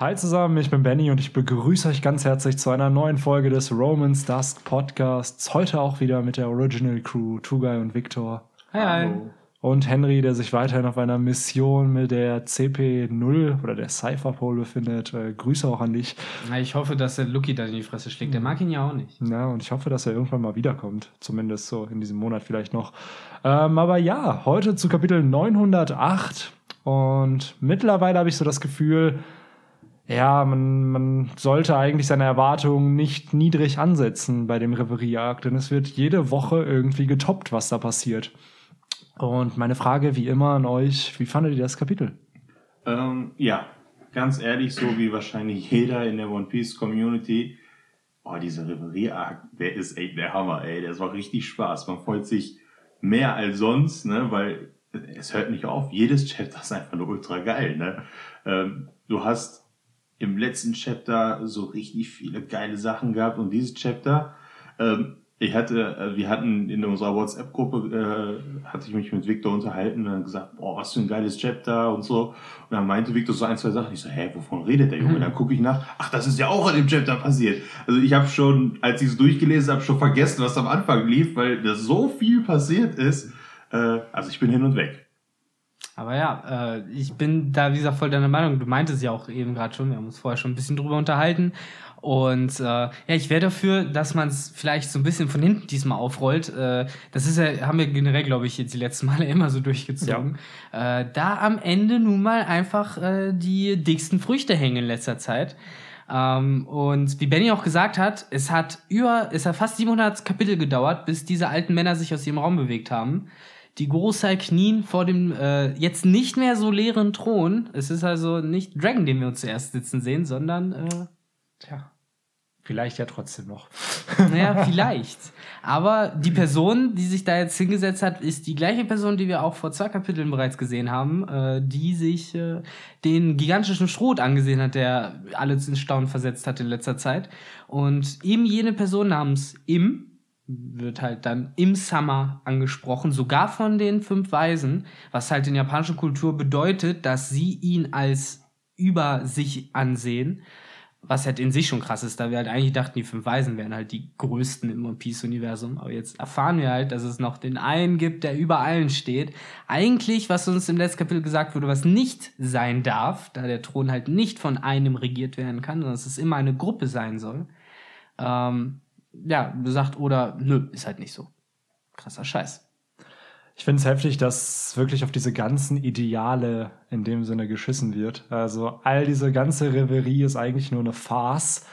Hi zusammen, ich bin Benny und ich begrüße euch ganz herzlich zu einer neuen Folge des Romans Dusk Podcasts. Heute auch wieder mit der Original Crew, Tugai und Victor. Hi, hi. Und Henry, der sich weiterhin auf einer Mission mit der CP0 oder der Cypherpole befindet. Äh, Grüße auch an dich. Ich hoffe, dass der Lucky dann in die Fresse schlägt. Der mag ihn ja auch nicht. Ja, und ich hoffe, dass er irgendwann mal wiederkommt. Zumindest so in diesem Monat vielleicht noch. Ähm, aber ja, heute zu Kapitel 908. Und mittlerweile habe ich so das Gefühl, ja, man, man sollte eigentlich seine Erwartungen nicht niedrig ansetzen bei dem Reverie-Arc, denn es wird jede Woche irgendwie getoppt, was da passiert. Und meine Frage, wie immer, an euch, wie fandet ihr das Kapitel? Ähm, ja, ganz ehrlich, so wie wahrscheinlich jeder in der One Piece Community. Oh, dieser Reverie-Arc, der ist echt der Hammer, ey. Der war richtig Spaß. Man freut sich mehr als sonst, ne, weil es hört nicht auf. Jedes Chapter ist einfach nur ultra geil, ne. Ähm, du hast im letzten Chapter so richtig viele geile Sachen gehabt und dieses Chapter, ähm, ich hatte, äh, wir hatten in unserer WhatsApp-Gruppe, äh, hatte ich mich mit Victor unterhalten und dann gesagt, boah, was für ein geiles Chapter und so. Und dann meinte Victor so ein, zwei Sachen. Ich so, hä, wovon redet der Junge? Mhm. Dann gucke ich nach, ach, das ist ja auch in dem Chapter passiert. Also ich habe schon, als ich es durchgelesen habe, schon vergessen, was am Anfang lief, weil da so viel passiert ist. Äh, also ich bin hin und weg. Aber ja, äh, ich bin da, wie gesagt, voll deiner Meinung. Du meintest ja auch eben gerade schon, wir haben uns vorher schon ein bisschen drüber unterhalten. Und äh, ja, ich wäre dafür, dass man es vielleicht so ein bisschen von hinten diesmal aufrollt. Äh, das ist ja, haben wir generell, glaube ich, jetzt die letzten Male immer so durchgezogen. Ja. Äh, da am Ende nun mal einfach äh, die dicksten Früchte hängen in letzter Zeit. Ähm, und wie Benny auch gesagt hat, es hat über, es hat fast 700 Kapitel gedauert, bis diese alten Männer sich aus ihrem Raum bewegt haben die Großei knien vor dem äh, jetzt nicht mehr so leeren Thron. Es ist also nicht Dragon, den wir uns zuerst sitzen sehen, sondern äh, tja, vielleicht ja trotzdem noch. Naja, vielleicht. Aber die Person, die sich da jetzt hingesetzt hat, ist die gleiche Person, die wir auch vor zwei Kapiteln bereits gesehen haben, äh, die sich äh, den gigantischen Schrot angesehen hat, der alles in Staunen versetzt hat in letzter Zeit. Und eben jene Person namens Im, wird halt dann im Summer angesprochen, sogar von den fünf Weisen, was halt in japanischer Kultur bedeutet, dass sie ihn als über sich ansehen, was halt in sich schon krass ist, da wir halt eigentlich dachten, die fünf Weisen wären halt die größten im One Piece Universum, aber jetzt erfahren wir halt, dass es noch den einen gibt, der über allen steht. Eigentlich, was uns im letzten Kapitel gesagt wurde, was nicht sein darf, da der Thron halt nicht von einem regiert werden kann, sondern dass es immer eine Gruppe sein soll. Ähm, ja, sagt, oder nö, ist halt nicht so. Krasser Scheiß. Ich finde es heftig, dass wirklich auf diese ganzen Ideale in dem Sinne geschissen wird. Also all diese ganze Reverie ist eigentlich nur eine Farce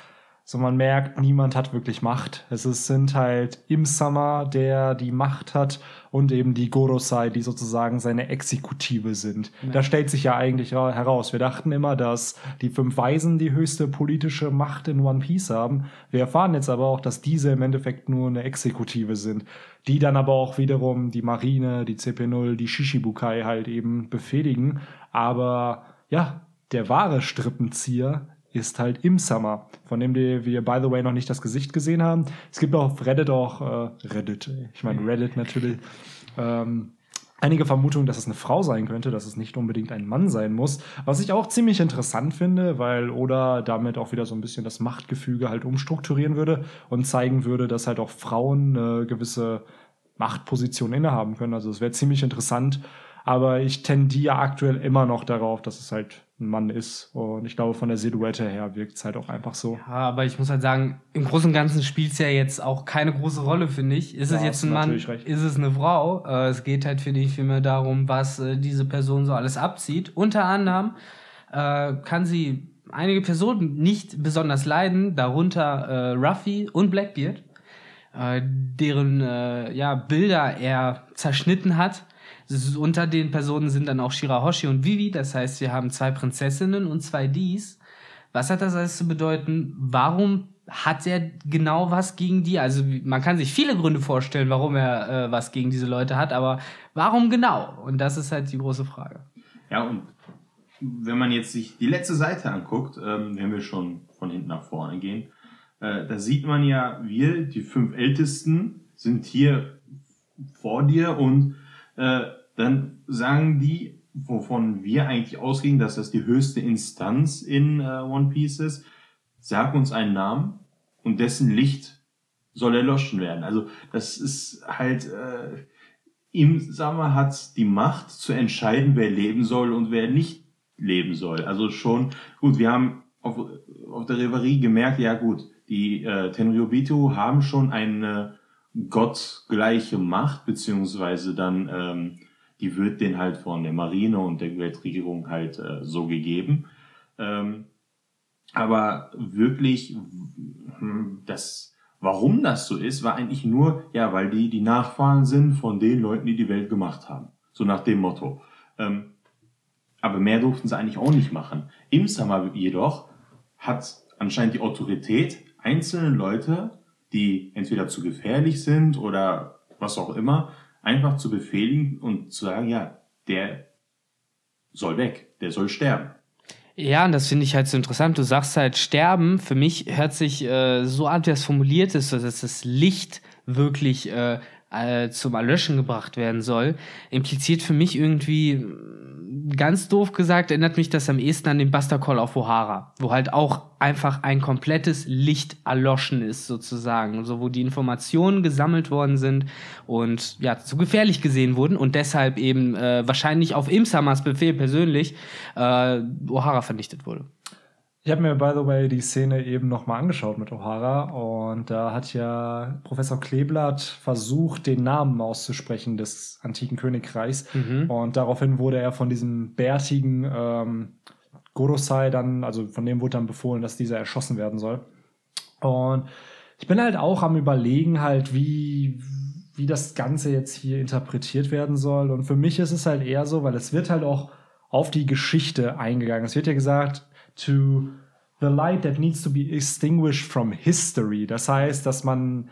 so man merkt, niemand hat wirklich Macht. Es sind halt im Summer, der die Macht hat und eben die Gorosei, die sozusagen seine Exekutive sind. Ja. Da stellt sich ja eigentlich heraus. Wir dachten immer, dass die fünf Weisen die höchste politische Macht in One Piece haben. Wir erfahren jetzt aber auch, dass diese im Endeffekt nur eine Exekutive sind, die dann aber auch wiederum die Marine, die CP0, die Shishibukai halt eben befehligen. Aber ja, der wahre Strippenzieher ist halt im Summer, von dem wir, by the way, noch nicht das Gesicht gesehen haben. Es gibt auf Reddit auch, äh, Reddit, ich meine Reddit natürlich, ähm, einige Vermutungen, dass es eine Frau sein könnte, dass es nicht unbedingt ein Mann sein muss. Was ich auch ziemlich interessant finde, weil Oda damit auch wieder so ein bisschen das Machtgefüge halt umstrukturieren würde und zeigen würde, dass halt auch Frauen eine gewisse Machtposition innehaben können. Also es wäre ziemlich interessant, aber ich tendiere aktuell immer noch darauf, dass es halt ein Mann ist. Und ich glaube, von der Silhouette her wirkt es halt auch einfach so. Ja, aber ich muss halt sagen, im Großen und Ganzen spielt es ja jetzt auch keine große Rolle, finde ich. Ist ja, es jetzt ein Mann, recht. ist es eine Frau? Äh, es geht halt, finde ich, vielmehr darum, was äh, diese Person so alles abzieht. Unter anderem äh, kann sie einige Personen nicht besonders leiden, darunter äh, Ruffy und Blackbeard, äh, deren äh, ja, Bilder er zerschnitten hat unter den Personen sind dann auch Shirahoshi und Vivi, das heißt, wir haben zwei Prinzessinnen und zwei Dies. Was hat das alles zu bedeuten? Warum hat er genau was gegen die? Also man kann sich viele Gründe vorstellen, warum er äh, was gegen diese Leute hat, aber warum genau? Und das ist halt die große Frage. Ja, und wenn man jetzt sich die letzte Seite anguckt, ähm, wenn wir schon von hinten nach vorne gehen, äh, da sieht man ja, wir, die fünf Ältesten, sind hier vor dir und äh, dann sagen die, wovon wir eigentlich ausgehen, dass das die höchste Instanz in äh, One Piece ist. Sag uns einen Namen und dessen Licht soll erloschen werden. Also das ist halt, äh, sagen wir, hat die Macht zu entscheiden, wer leben soll und wer nicht leben soll. Also schon, gut, wir haben auf, auf der Reverie gemerkt, ja gut, die äh, Tenryubitu haben schon eine gottgleiche Macht, beziehungsweise dann, ähm, die wird den halt von der Marine und der Weltregierung halt äh, so gegeben. Ähm, aber wirklich, das, warum das so ist, war eigentlich nur, ja, weil die die Nachfahren sind von den Leuten, die die Welt gemacht haben. So nach dem Motto. Ähm, aber mehr durften sie eigentlich auch nicht machen. Im Summer jedoch hat anscheinend die Autorität einzelne Leute, die entweder zu gefährlich sind oder was auch immer, einfach zu befehligen und zu sagen, ja, der soll weg, der soll sterben. Ja, und das finde ich halt so interessant. Du sagst halt, sterben, für mich hört sich äh, so an, wie es formuliert ist, dass das Licht wirklich äh, äh, zum Erlöschen gebracht werden soll, impliziert für mich irgendwie, ganz doof gesagt, erinnert mich das am ehesten an den Buster Call auf O'Hara, wo halt auch einfach ein komplettes Licht erloschen ist, sozusagen. So, wo die Informationen gesammelt worden sind und ja, zu gefährlich gesehen wurden und deshalb eben äh, wahrscheinlich auf Imsamas Befehl persönlich äh, O'Hara vernichtet wurde. Ich habe mir, by the way, die Szene eben nochmal angeschaut mit O'Hara und da hat ja Professor Kleeblatt versucht, den Namen auszusprechen des antiken Königreichs mhm. und daraufhin wurde er von diesem bärtigen ähm, Gorosei dann, also von dem wurde dann befohlen, dass dieser erschossen werden soll. Und ich bin halt auch am überlegen halt, wie, wie das Ganze jetzt hier interpretiert werden soll. Und für mich ist es halt eher so, weil es wird halt auch auf die Geschichte eingegangen. Es wird ja gesagt, to the light that needs to be extinguished from history. Das heißt, dass man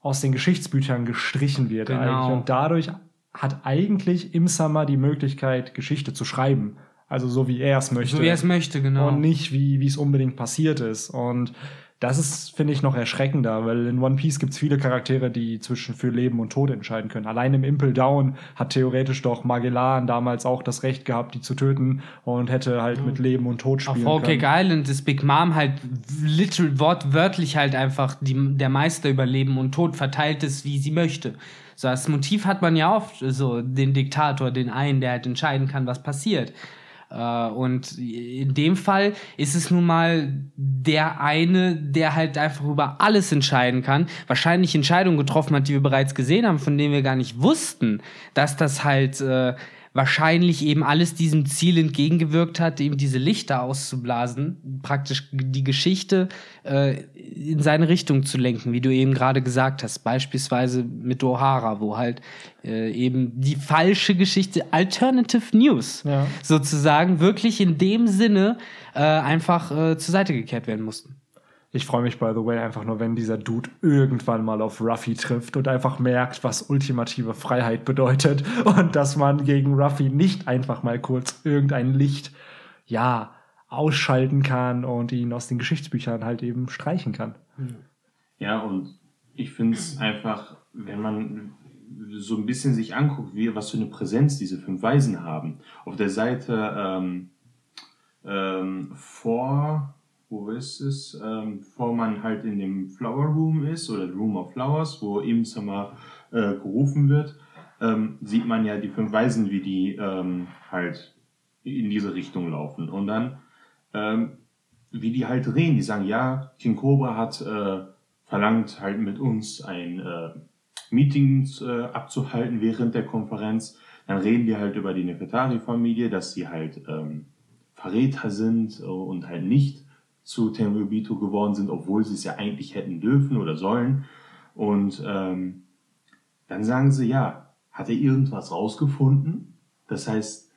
aus den Geschichtsbüchern gestrichen wird genau. eigentlich. Und dadurch hat eigentlich im Summer die Möglichkeit, Geschichte zu schreiben. Also so wie er es möchte. So wie er es möchte, genau. Und nicht wie, wie es unbedingt passiert ist. Und das ist, finde ich, noch erschreckender, weil in One Piece gibt es viele Charaktere, die zwischen für Leben und Tod entscheiden können. Allein im Impel Down hat theoretisch doch Magellan damals auch das Recht gehabt, die zu töten und hätte halt mhm. mit Leben und Tod spielen Auf Whole Cake Island ist Big Mom halt literal, wortwörtlich halt einfach die, der Meister über Leben und Tod verteilt ist, wie sie möchte. So, das Motiv hat man ja oft, so den Diktator, den einen, der halt entscheiden kann, was passiert. Äh, und in dem Fall ist es nun mal der eine, der halt einfach über alles entscheiden kann, wahrscheinlich Entscheidungen getroffen hat, die wir bereits gesehen haben, von denen wir gar nicht wussten, dass das halt äh, wahrscheinlich eben alles diesem Ziel entgegengewirkt hat, eben diese Lichter auszublasen, praktisch die Geschichte äh, in seine Richtung zu lenken, wie du eben gerade gesagt hast, beispielsweise mit O'Hara, wo halt äh, eben die falsche Geschichte, Alternative News ja. sozusagen, wirklich in dem Sinne äh, einfach äh, zur Seite gekehrt werden mussten. Ich freue mich, by the way, einfach nur, wenn dieser Dude irgendwann mal auf Ruffy trifft und einfach merkt, was ultimative Freiheit bedeutet und dass man gegen Ruffy nicht einfach mal kurz irgendein Licht, ja, ausschalten kann und ihn aus den Geschichtsbüchern halt eben streichen kann. Ja, und ich finde es einfach, wenn man so ein bisschen sich anguckt, wie, was für eine Präsenz diese fünf Weisen haben. Auf der Seite ähm, ähm, vor wo ist es, ähm, bevor man halt in dem Flower Room ist oder Room of Flowers, wo im Sommer äh, gerufen wird, ähm, sieht man ja die fünf Weisen, wie die ähm, halt in diese Richtung laufen. Und dann, ähm, wie die halt reden, die sagen, ja, King Cobra hat äh, verlangt, halt mit uns ein äh, Meeting äh, abzuhalten während der Konferenz. Dann reden die halt über die Nefertari-Familie, dass sie halt ähm, Verräter sind äh, und halt nicht zu Tenryubito geworden sind, obwohl sie es ja eigentlich hätten dürfen oder sollen. Und ähm, dann sagen sie, ja, hat er irgendwas rausgefunden? Das heißt,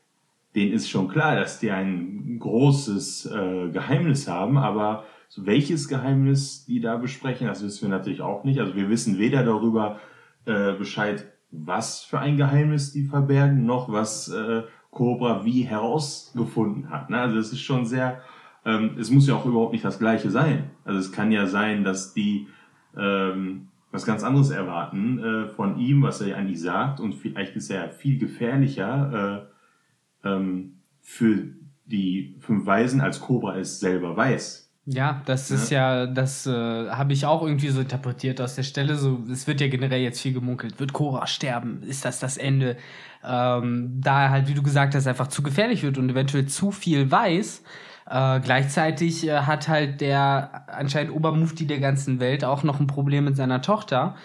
denen ist schon klar, dass die ein großes äh, Geheimnis haben, aber welches Geheimnis die da besprechen, das wissen wir natürlich auch nicht. Also wir wissen weder darüber äh, Bescheid, was für ein Geheimnis die verbergen, noch was äh, Cobra wie herausgefunden hat. Ne? Also es ist schon sehr ähm, es muss ja auch überhaupt nicht das Gleiche sein. Also es kann ja sein, dass die ähm, was ganz anderes erwarten äh, von ihm, was er ja eigentlich sagt und vielleicht ist er viel gefährlicher, ähm, für die fünf Weisen, als Cobra es selber weiß. Ja, das ist ja, das äh, habe ich auch irgendwie so interpretiert aus der Stelle. So, es wird ja generell jetzt viel gemunkelt. Wird Cora sterben? Ist das das Ende? Ähm, da er halt, wie du gesagt hast, einfach zu gefährlich wird und eventuell zu viel weiß. Äh, gleichzeitig äh, hat halt der anscheinend Obermufti der ganzen Welt auch noch ein Problem mit seiner Tochter.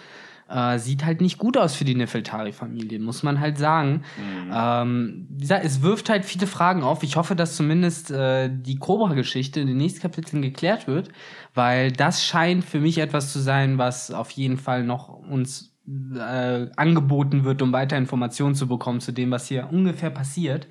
Äh, sieht halt nicht gut aus für die Nefeltari-Familie, muss man halt sagen. Mhm. Ähm, wie gesagt, es wirft halt viele Fragen auf. Ich hoffe, dass zumindest äh, die Cobra-Geschichte in den nächsten Kapiteln geklärt wird, weil das scheint für mich etwas zu sein, was auf jeden Fall noch uns äh, angeboten wird, um weiter Informationen zu bekommen zu dem, was hier ungefähr passiert.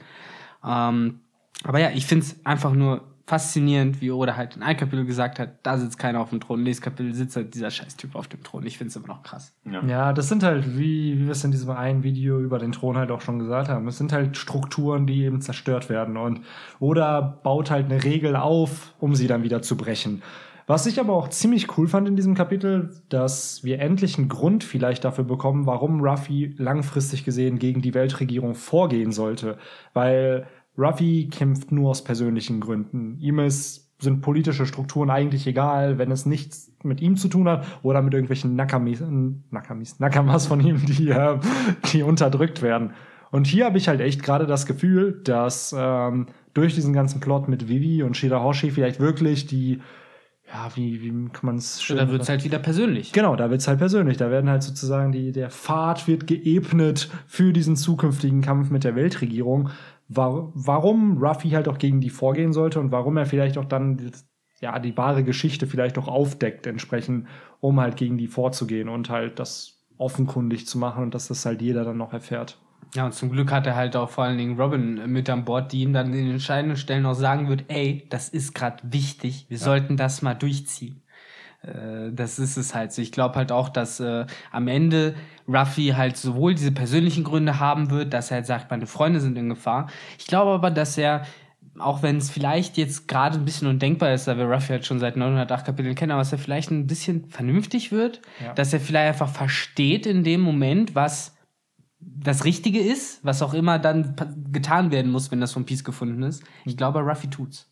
Ähm, aber ja, ich finde es einfach nur faszinierend, wie Oda halt in einem Kapitel gesagt hat, da sitzt keiner auf dem Thron, nächstes Kapitel sitzt halt dieser Scheißtyp auf dem Thron. Ich finde es immer noch krass. Ja. ja, das sind halt, wie, wie wir es in diesem einen Video über den Thron halt auch schon gesagt haben, es sind halt Strukturen, die eben zerstört werden und Oda baut halt eine Regel auf, um sie dann wieder zu brechen. Was ich aber auch ziemlich cool fand in diesem Kapitel, dass wir endlich einen Grund vielleicht dafür bekommen, warum Ruffy langfristig gesehen gegen die Weltregierung vorgehen sollte. Weil Ruffy kämpft nur aus persönlichen Gründen. Ihm ist, sind politische Strukturen eigentlich egal, wenn es nichts mit ihm zu tun hat oder mit irgendwelchen Nakamis, Nakamis, Nakamas von ihm, die, äh, die unterdrückt werden. Und hier habe ich halt echt gerade das Gefühl, dass ähm, durch diesen ganzen Plot mit Vivi und Shirahoshi vielleicht wirklich die ja, wie, wie kann man es schön. Da wird es halt wieder persönlich. Genau, da wird es halt persönlich. Da werden halt sozusagen die, der Pfad wird geebnet für diesen zukünftigen Kampf mit der Weltregierung war, warum Ruffy halt auch gegen die vorgehen sollte und warum er vielleicht auch dann ja die wahre Geschichte vielleicht auch aufdeckt entsprechend, um halt gegen die vorzugehen und halt das offenkundig zu machen und dass das halt jeder dann noch erfährt. Ja, und zum Glück hat er halt auch vor allen Dingen Robin mit an Bord, die ihm dann in den entscheidenden Stellen auch sagen wird, ey, das ist gerade wichtig, wir ja. sollten das mal durchziehen. Äh, das ist es halt so. Ich glaube halt auch, dass äh, am Ende Ruffy halt sowohl diese persönlichen Gründe haben wird, dass er halt sagt, meine Freunde sind in Gefahr. Ich glaube aber, dass er, auch wenn es vielleicht jetzt gerade ein bisschen undenkbar ist, da wir Ruffy halt schon seit 908 Kapiteln kennen, aber dass er vielleicht ein bisschen vernünftig wird, ja. dass er vielleicht einfach versteht in dem Moment, was das Richtige ist, was auch immer dann getan werden muss, wenn das von Peace gefunden ist. Ich glaube, Ruffy tut's.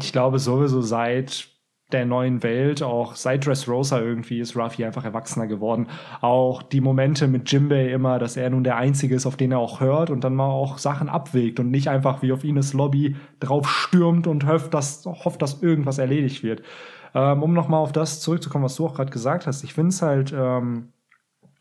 Ich glaube sowieso seit der neuen Welt, auch seit Dressrosa irgendwie ist Ruffy einfach erwachsener geworden. Auch die Momente mit Jimbei immer, dass er nun der Einzige ist, auf den er auch hört und dann mal auch Sachen abwägt und nicht einfach wie auf Ines Lobby drauf stürmt und hofft, dass, hofft, dass irgendwas erledigt wird. Ähm, um nochmal auf das zurückzukommen, was du auch gerade gesagt hast. Ich finde es halt ähm,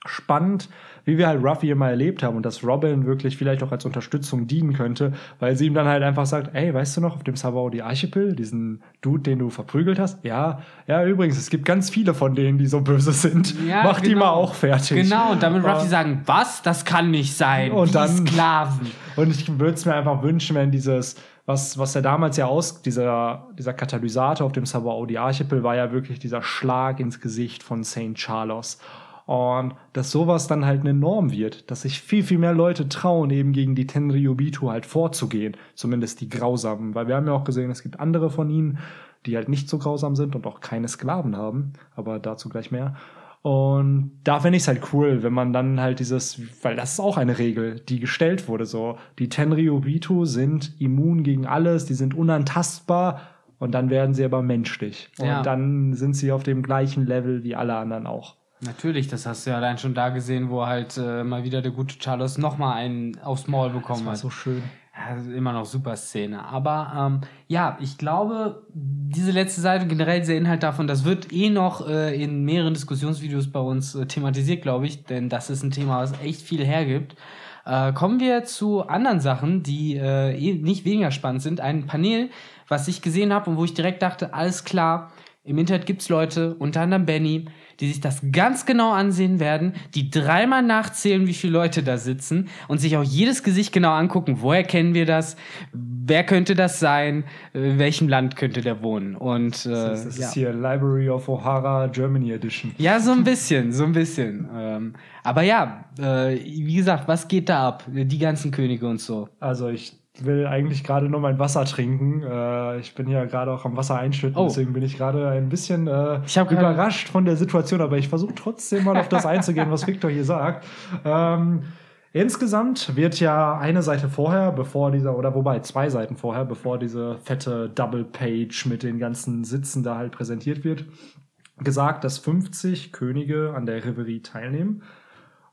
spannend, wie wir halt Ruffy immer erlebt haben und dass Robin wirklich vielleicht auch als Unterstützung dienen könnte, weil sie ihm dann halt einfach sagt, ey, weißt du noch, auf dem Sabaudi Archipel, diesen Dude, den du verprügelt hast? Ja, ja, übrigens, es gibt ganz viele von denen, die so böse sind. Ja, Mach genau. die mal auch fertig. Genau, und damit Ruffy sagen, was? Das kann nicht sein. Und die dann Sklaven. Und ich würde es mir einfach wünschen, wenn dieses was, was er damals ja aus, dieser, dieser Katalysator auf dem Sabaudi Archipel war ja wirklich dieser Schlag ins Gesicht von St. Charles. Und dass sowas dann halt eine Norm wird, dass sich viel, viel mehr Leute trauen, eben gegen die Tenryubitu halt vorzugehen. Zumindest die Grausamen. Weil wir haben ja auch gesehen, es gibt andere von ihnen, die halt nicht so grausam sind und auch keine Sklaven haben. Aber dazu gleich mehr. Und da finde ich es halt cool, wenn man dann halt dieses, weil das ist auch eine Regel, die gestellt wurde, so. Die Tenryubitu sind immun gegen alles, die sind unantastbar und dann werden sie aber menschlich. Ja. Und dann sind sie auf dem gleichen Level wie alle anderen auch. Natürlich, das hast du ja allein schon da gesehen, wo halt äh, mal wieder der gute Charles nochmal einen aufs Maul bekommen das war hat. so schön. Ja, immer noch super Szene. Aber ähm, ja, ich glaube, diese letzte Seite, generell dieser Inhalt davon, das wird eh noch äh, in mehreren Diskussionsvideos bei uns äh, thematisiert, glaube ich, denn das ist ein Thema, was echt viel hergibt. Äh, kommen wir zu anderen Sachen, die äh, eh nicht weniger spannend sind. Ein Panel, was ich gesehen habe und wo ich direkt dachte, alles klar, im Internet gibt's Leute, unter anderem Benny, die sich das ganz genau ansehen werden, die dreimal nachzählen, wie viele Leute da sitzen und sich auch jedes Gesicht genau angucken. Woher kennen wir das? Wer könnte das sein? In welchem Land könnte der wohnen? Und äh, das, ist, ja. hier Library of O'Hara Germany Edition. Ja, so ein bisschen, so ein bisschen. Ähm, aber ja, äh, wie gesagt, was geht da ab? Die ganzen Könige und so. Also ich will eigentlich gerade nur mein Wasser trinken. Äh, ich bin ja gerade auch am Wasser einschütten, oh. deswegen bin ich gerade ein bisschen äh, überrascht von der Situation, aber ich versuche trotzdem mal auf das einzugehen, was Victor hier sagt. Ähm, Insgesamt wird ja eine Seite vorher, bevor dieser, oder wobei zwei Seiten vorher, bevor diese fette Double Page mit den ganzen Sitzen da halt präsentiert wird, gesagt, dass 50 Könige an der Reverie teilnehmen.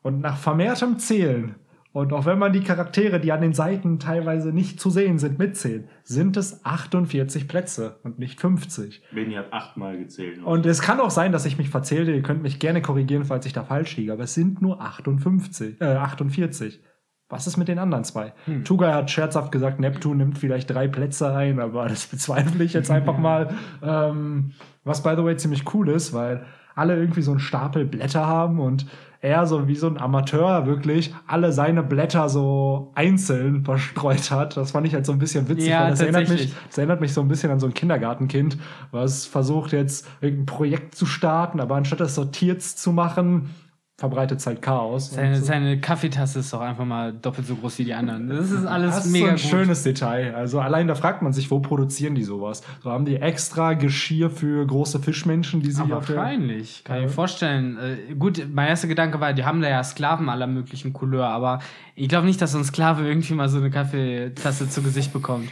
Und nach vermehrtem Zählen, und auch wenn man die Charaktere, die an den Seiten teilweise nicht zu sehen sind, mitzählt, sind es 48 Plätze und nicht 50. Benny hat achtmal gezählt. Und es kann auch sein, dass ich mich verzählte. Ihr könnt mich gerne korrigieren, falls ich da falsch liege. Aber es sind nur 58, äh, 48. Was ist mit den anderen zwei? Hm. Tugai hat scherzhaft gesagt, Neptun nimmt vielleicht drei Plätze ein, aber das bezweifle ich jetzt einfach mal. Ähm, was, by the way, ziemlich cool ist, weil alle irgendwie so einen Stapel Blätter haben und er so wie so ein Amateur wirklich alle seine Blätter so einzeln verstreut hat. Das fand ich halt so ein bisschen witzig. Ja, das, erinnert mich, das erinnert mich so ein bisschen an so ein Kindergartenkind, was versucht jetzt irgendein Projekt zu starten, aber anstatt es sortiert zu machen, verbreitet es halt Chaos. Seine, so. seine, Kaffeetasse ist doch einfach mal doppelt so groß wie die anderen. Das ist alles das ist mega so ein gut. schönes Detail. Also allein da fragt man sich, wo produzieren die sowas? So haben die extra Geschirr für große Fischmenschen, die sie Aber auf wahrscheinlich, kann ich mir vorstellen. Äh, gut, mein erster Gedanke war, die haben da ja Sklaven aller möglichen Couleur, aber ich glaube nicht, dass so ein Sklave irgendwie mal so eine Kaffeetasse zu Gesicht bekommt.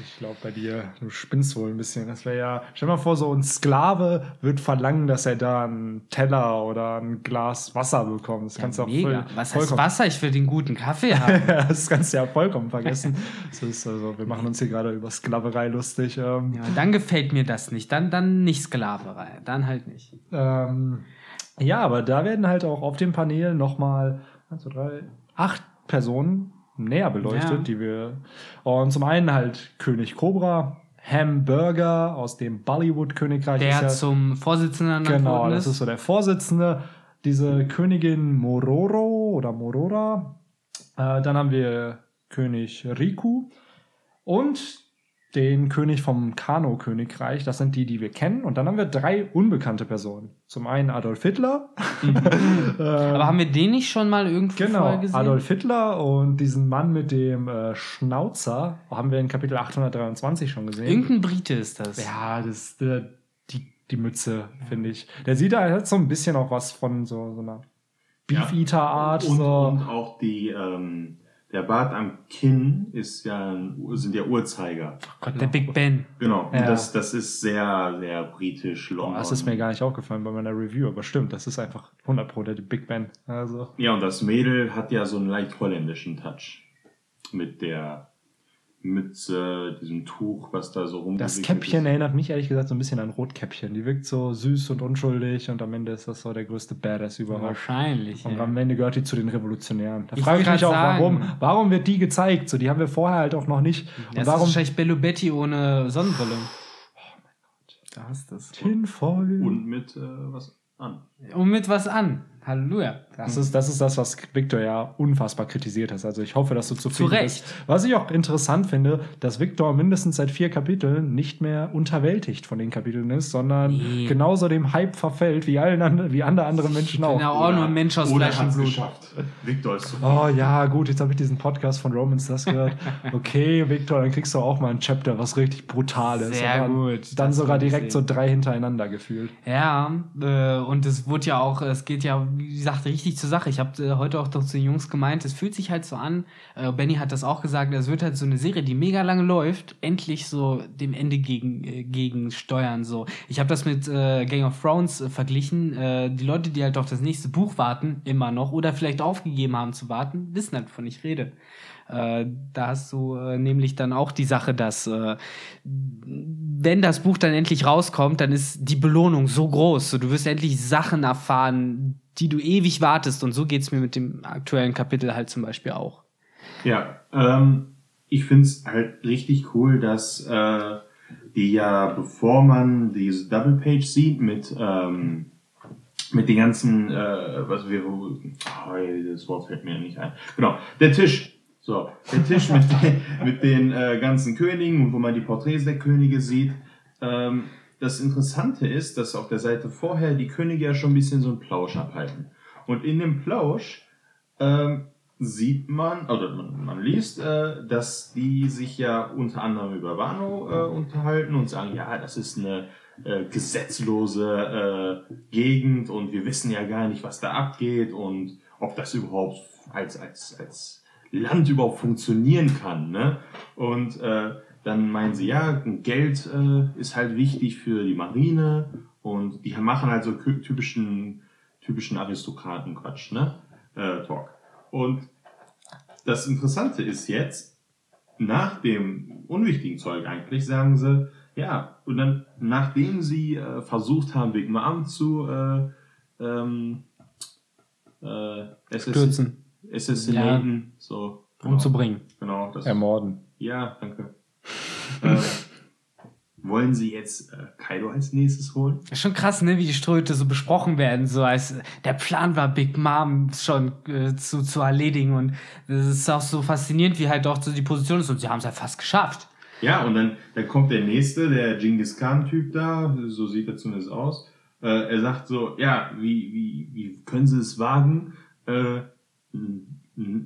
Ich glaube bei dir, du spinnst wohl ein bisschen. Das wäre ja, stell dir mal vor, so ein Sklave wird verlangen, dass er da einen Teller oder ein Glas Wasser bekommt. Das ja, kannst du auch mega. Voll, Was heißt Wasser? Ich will den guten Kaffee haben. das kannst du ja vollkommen vergessen. das ist also, wir machen uns hier gerade über Sklaverei lustig. Ähm. Ja, dann gefällt mir das nicht. Dann, dann nicht Sklaverei. Dann halt nicht. Ähm, ja, aber da werden halt auch auf dem Panel nochmal 1, 2, 3, 8 Personen näher beleuchtet, ja. die wir. Und zum einen halt König Cobra, Hamburger aus dem Bollywood-Königreich. Der ja, zum Vorsitzenden Genau, das ist so der Vorsitzende. Diese Königin Mororo oder Morora. Äh, dann haben wir König Riku. Und den König vom Kano-Königreich. Das sind die, die wir kennen. Und dann haben wir drei unbekannte Personen. Zum einen Adolf Hitler. Mhm. Aber haben wir den nicht schon mal irgendwo genau, gesehen? Adolf Hitler und diesen Mann mit dem äh, Schnauzer haben wir in Kapitel 823 schon gesehen. Irgendein Brite ist das. Ja, das ist äh, die, die Mütze, ja. finde ich. Der sieht da hat so ein bisschen auch was von so, so einer Beef-Eater-Art. Ja. Und, so. und auch die... Ähm der Bart am Kinn ist ja, sind ja Uhrzeiger. Oh Gott, der Big Ben. Genau. Ja. Und das, das ist sehr, sehr britisch, London. das ist mir gar nicht aufgefallen bei meiner Review, aber stimmt, das ist einfach 100 Pro der Big Ben. Also. Ja, und das Mädel hat ja so einen leicht holländischen Touch. Mit der Mütze, diesem Tuch, was da so rum. Das Käppchen ist. erinnert mich ehrlich gesagt so ein bisschen an Rotkäppchen. Die wirkt so süß und unschuldig und am Ende ist das so der größte Badass überhaupt. Wahrscheinlich. Und ja. am Ende gehört die zu den Revolutionären. Da frage ich mich auch, sagen. warum, warum wird die gezeigt? So, die haben wir vorher halt auch noch nicht. Und das warum? ist wahrscheinlich Bello Betty ohne Sonnenbrille. Oh mein Gott. Da hast du es. Tinfoil. Und mit äh, was an. Und mit was an. Halleluja. Das ist, das ist das, was Victor ja unfassbar kritisiert hat. Also ich hoffe, dass du zufrieden Zu Recht. bist. Was ich auch interessant finde, dass Victor mindestens seit vier Kapiteln nicht mehr unterwältigt von den Kapiteln ist, sondern nee. genauso dem Hype verfällt wie allen wie alle anderen Menschen auch. Genau, auch nur ein Mensch aus Fleisch und Blut. Victor ist super. Oh ja, gut, jetzt habe ich diesen Podcast von Romans das gehört. Okay, Victor, dann kriegst du auch mal ein Chapter, was richtig brutal ist. Sehr gut. Dann sogar direkt so drei hintereinander gefühlt. Ja, äh, und es wurde ja auch, es geht ja, wie gesagt, richtig zur Sache. Ich habe äh, heute auch doch zu den Jungs gemeint, es fühlt sich halt so an, äh, Benny hat das auch gesagt, es wird halt so eine Serie, die mega lange läuft, endlich so dem Ende gegen, äh, gegen steuern. So. Ich habe das mit äh, Gang of Thrones äh, verglichen. Äh, die Leute, die halt auf das nächste Buch warten, immer noch, oder vielleicht aufgegeben haben zu warten, wissen halt, wovon ich rede. Äh, da hast du äh, nämlich dann auch die Sache, dass äh, wenn das Buch dann endlich rauskommt, dann ist die Belohnung so groß. So, du wirst endlich Sachen erfahren, die du ewig wartest. Und so geht es mir mit dem aktuellen Kapitel halt zum Beispiel auch. Ja, ähm, ich finde es halt richtig cool, dass äh, die ja, bevor man diese Double Page sieht mit ähm, mit den ganzen, äh, was wir, oh, das Wort fällt mir nicht ein. Genau, der Tisch. So, der Tisch mit den, mit den äh, ganzen Königen wo man die Porträts der Könige sieht. Ähm, das Interessante ist, dass auf der Seite vorher die Könige ja schon ein bisschen so einen Plausch abhalten. Und in dem Plausch ähm, sieht man, oder man, man liest, äh, dass die sich ja unter anderem über Wano äh, unterhalten und sagen, ja, das ist eine äh, gesetzlose äh, Gegend und wir wissen ja gar nicht, was da abgeht und ob das überhaupt als, als, als Land überhaupt funktionieren kann. Ne? Und äh, dann meinen sie, ja, Geld äh, ist halt wichtig für die Marine und die machen halt so typischen, typischen Aristokraten-Quatsch, ne? Äh, Talk. Und das Interessante ist jetzt, nach dem unwichtigen Zeug eigentlich, sagen sie, ja, und dann, nachdem sie äh, versucht haben, Big Mom zu äh, ähm, äh, Stürzen. Assassinaten, ja. so. Genau. Umzubringen. Genau. Das, Ermorden. Ja, danke. Äh, wollen sie jetzt äh, Kaido als nächstes holen? Ist schon krass, ne, wie die Ströte so besprochen werden, so als der Plan war, Big Mom schon äh, zu, zu erledigen und das ist auch so faszinierend, wie halt auch so die Position ist und sie haben es ja fast geschafft. Ja, und dann, dann kommt der nächste, der Genghis Khan-Typ da, so sieht er zumindest aus. Äh, er sagt so, ja, wie, wie, wie können Sie es wagen, äh,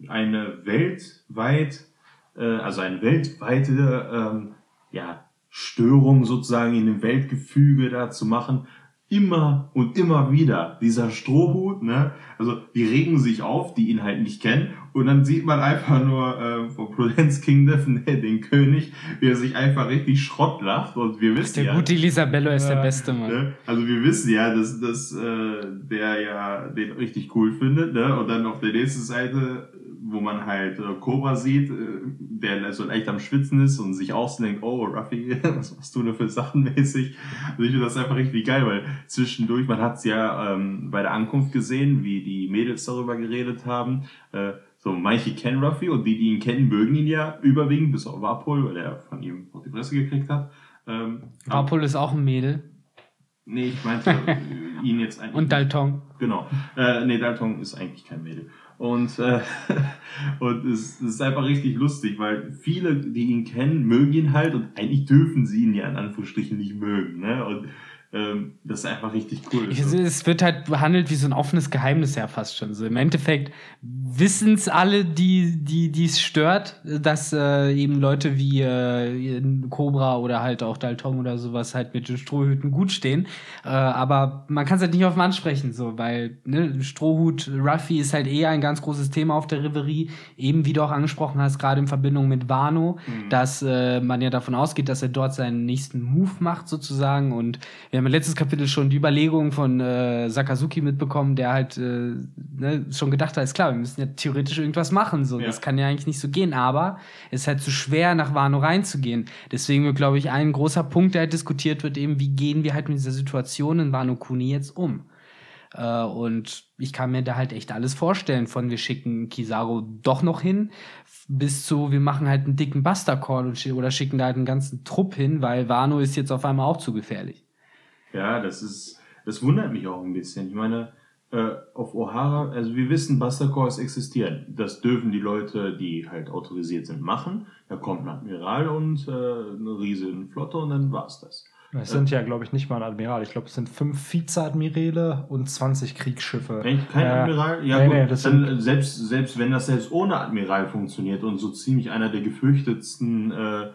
eine weltweit, äh, also eine weltweite ähm, ja, Störung sozusagen in dem Weltgefüge da zu machen, immer und immer wieder dieser Strohhut, ne? Also die regen sich auf, die ihn halt nicht kennen, und dann sieht man einfach nur äh, von Prudence Kingdom den König, wie er sich einfach richtig Schrott lacht. Und wir wissen der ja. Der gute Lisabello ist äh, der beste Mann. Ne? Also wir wissen ja, dass, dass äh, der ja den richtig cool findet, ne? Und dann auf der nächsten Seite wo man halt äh, Cobra sieht, äh, der so leicht am Schwitzen ist und sich auch so denkt, oh, Ruffy, was machst du denn für Sachen mäßig? Also ich finde das einfach richtig geil, weil zwischendurch, man hat es ja ähm, bei der Ankunft gesehen, wie die Mädels darüber geredet haben, äh, so manche kennen Ruffy und die, die ihn kennen, mögen ihn ja überwiegend, bis auf Warpol, weil er von ihm auf die Presse gekriegt hat. Ähm, Warpol ist auch ein Mädel. Nee, ich meinte ihn jetzt eigentlich. Und Dalton. Genau. Äh, nee, Dalton ist eigentlich kein Mädel. Und, äh, und es, es ist einfach richtig lustig, weil viele, die ihn kennen, mögen ihn halt und eigentlich dürfen sie ihn ja in Anführungsstrichen nicht mögen. Ne? Und ähm, das ist einfach richtig cool. Ich, es wird halt behandelt wie so ein offenes Geheimnis ja fast schon. So im Endeffekt wissen es alle, die die es stört, dass äh, eben Leute wie äh, Cobra oder halt auch Dalton oder sowas halt mit den Strohhüten gut stehen. Äh, aber man kann es halt nicht offen ansprechen, so, weil ne, Strohhut Ruffy ist halt eh ein ganz großes Thema auf der Reverie. Eben wie du auch angesprochen hast, gerade in Verbindung mit Wano, mhm. dass äh, man ja davon ausgeht, dass er dort seinen nächsten Move macht sozusagen und wir haben im letzten Kapitel schon die Überlegungen von äh, Sakazuki mitbekommen, der halt äh, ne, schon gedacht hat, ist klar, wir müssen ja theoretisch irgendwas machen. So, ja. das kann ja eigentlich nicht so gehen, aber es ist halt zu schwer, nach Wano reinzugehen. Deswegen glaube ich, ein großer Punkt, der halt diskutiert wird, eben, wie gehen wir halt mit dieser Situation in Wano Kuni jetzt um? Uh, und ich kann mir da halt echt alles vorstellen, von wir schicken Kizaru doch noch hin, bis zu wir machen halt einen dicken Buster Call oder schicken da halt einen ganzen Trupp hin, weil Wano ist jetzt auf einmal auch zu gefährlich. Ja, das ist, das wundert mich auch ein bisschen. Ich meine, äh, auf O'Hara, also wir wissen, Buster Calls existieren. Das dürfen die Leute, die halt autorisiert sind, machen. Da kommt ein Admiral und äh, eine riesige Flotte und dann war's das. Es sind ja, glaube ich, nicht mal ein Admiral. Ich glaube, es sind fünf Vizeadmirale und 20 Kriegsschiffe. Echt? Kein äh, Admiral? Ja, nee, gut. Nee, dann, selbst, selbst wenn das selbst ohne Admiral funktioniert und so ziemlich einer der gefürchtetsten äh,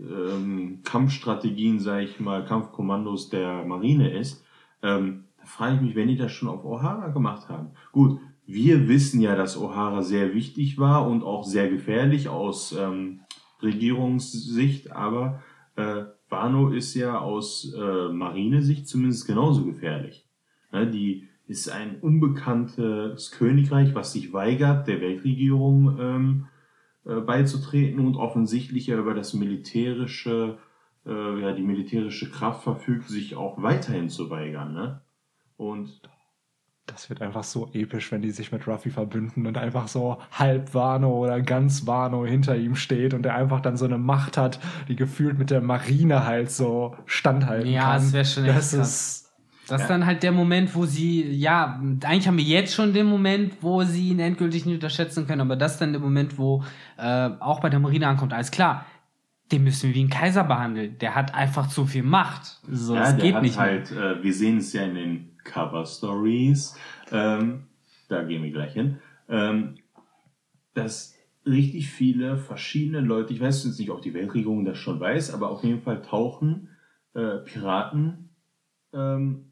ähm, Kampfstrategien, sage ich mal, Kampfkommandos der Marine ist, ähm, da frage ich mich, wenn die das schon auf O'Hara gemacht haben. Gut, wir wissen ja, dass O'Hara sehr wichtig war und auch sehr gefährlich aus ähm, Regierungssicht, aber äh, Wano ist ja aus äh, Marinesicht zumindest genauso gefährlich. Ne, die ist ein unbekanntes Königreich, was sich weigert, der Weltregierung ähm, äh, beizutreten und offensichtlich ja über das militärische, äh, ja, die militärische Kraft verfügt, sich auch weiterhin zu weigern, ne? Und das wird einfach so episch, wenn die sich mit Ruffy verbünden und einfach so halb Wano oder ganz Wano hinter ihm steht und er einfach dann so eine Macht hat, die gefühlt mit der Marine halt so standhalten ja, kann. Ja, das wäre schon echt das ist das ist dann halt der Moment, wo sie, ja, eigentlich haben wir jetzt schon den Moment, wo sie ihn endgültig nicht unterschätzen können, aber das ist dann der Moment, wo äh, auch bei der Marine ankommt, alles klar, den müssen wir wie ein Kaiser behandeln. Der hat einfach zu viel Macht. So, ja, das geht nicht halt, äh, wir sehen es ja in den Cover Stories, ähm, da gehen wir gleich hin, ähm, dass richtig viele verschiedene Leute, ich weiß jetzt nicht, ob die Weltregierung das schon weiß, aber auf jeden Fall tauchen äh, Piraten ähm,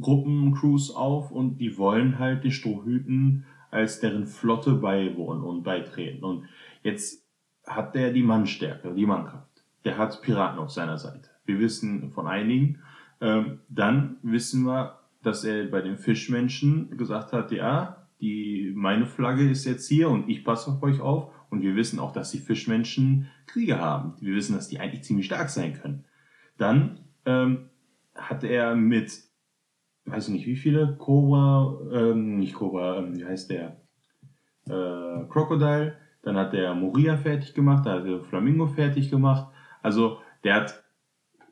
Gruppencrews auf und die wollen halt den Strohhüten als deren Flotte beiwohnen und beitreten. Und jetzt hat der die Mannstärke, die Mannkraft. Der hat Piraten auf seiner Seite. Wir wissen von einigen. Ähm, dann wissen wir, dass er bei den Fischmenschen gesagt hat, ja, die, meine Flagge ist jetzt hier und ich passe auf euch auf. Und wir wissen auch, dass die Fischmenschen Kriege haben. Wir wissen, dass die eigentlich ziemlich stark sein können. Dann ähm, hat er mit, weiß nicht wie viele, Cobra, ähm, nicht Cobra, ähm, wie heißt der? Äh, Crocodile. Dann hat er Moria fertig gemacht, dann hat er Flamingo fertig gemacht. Also der hat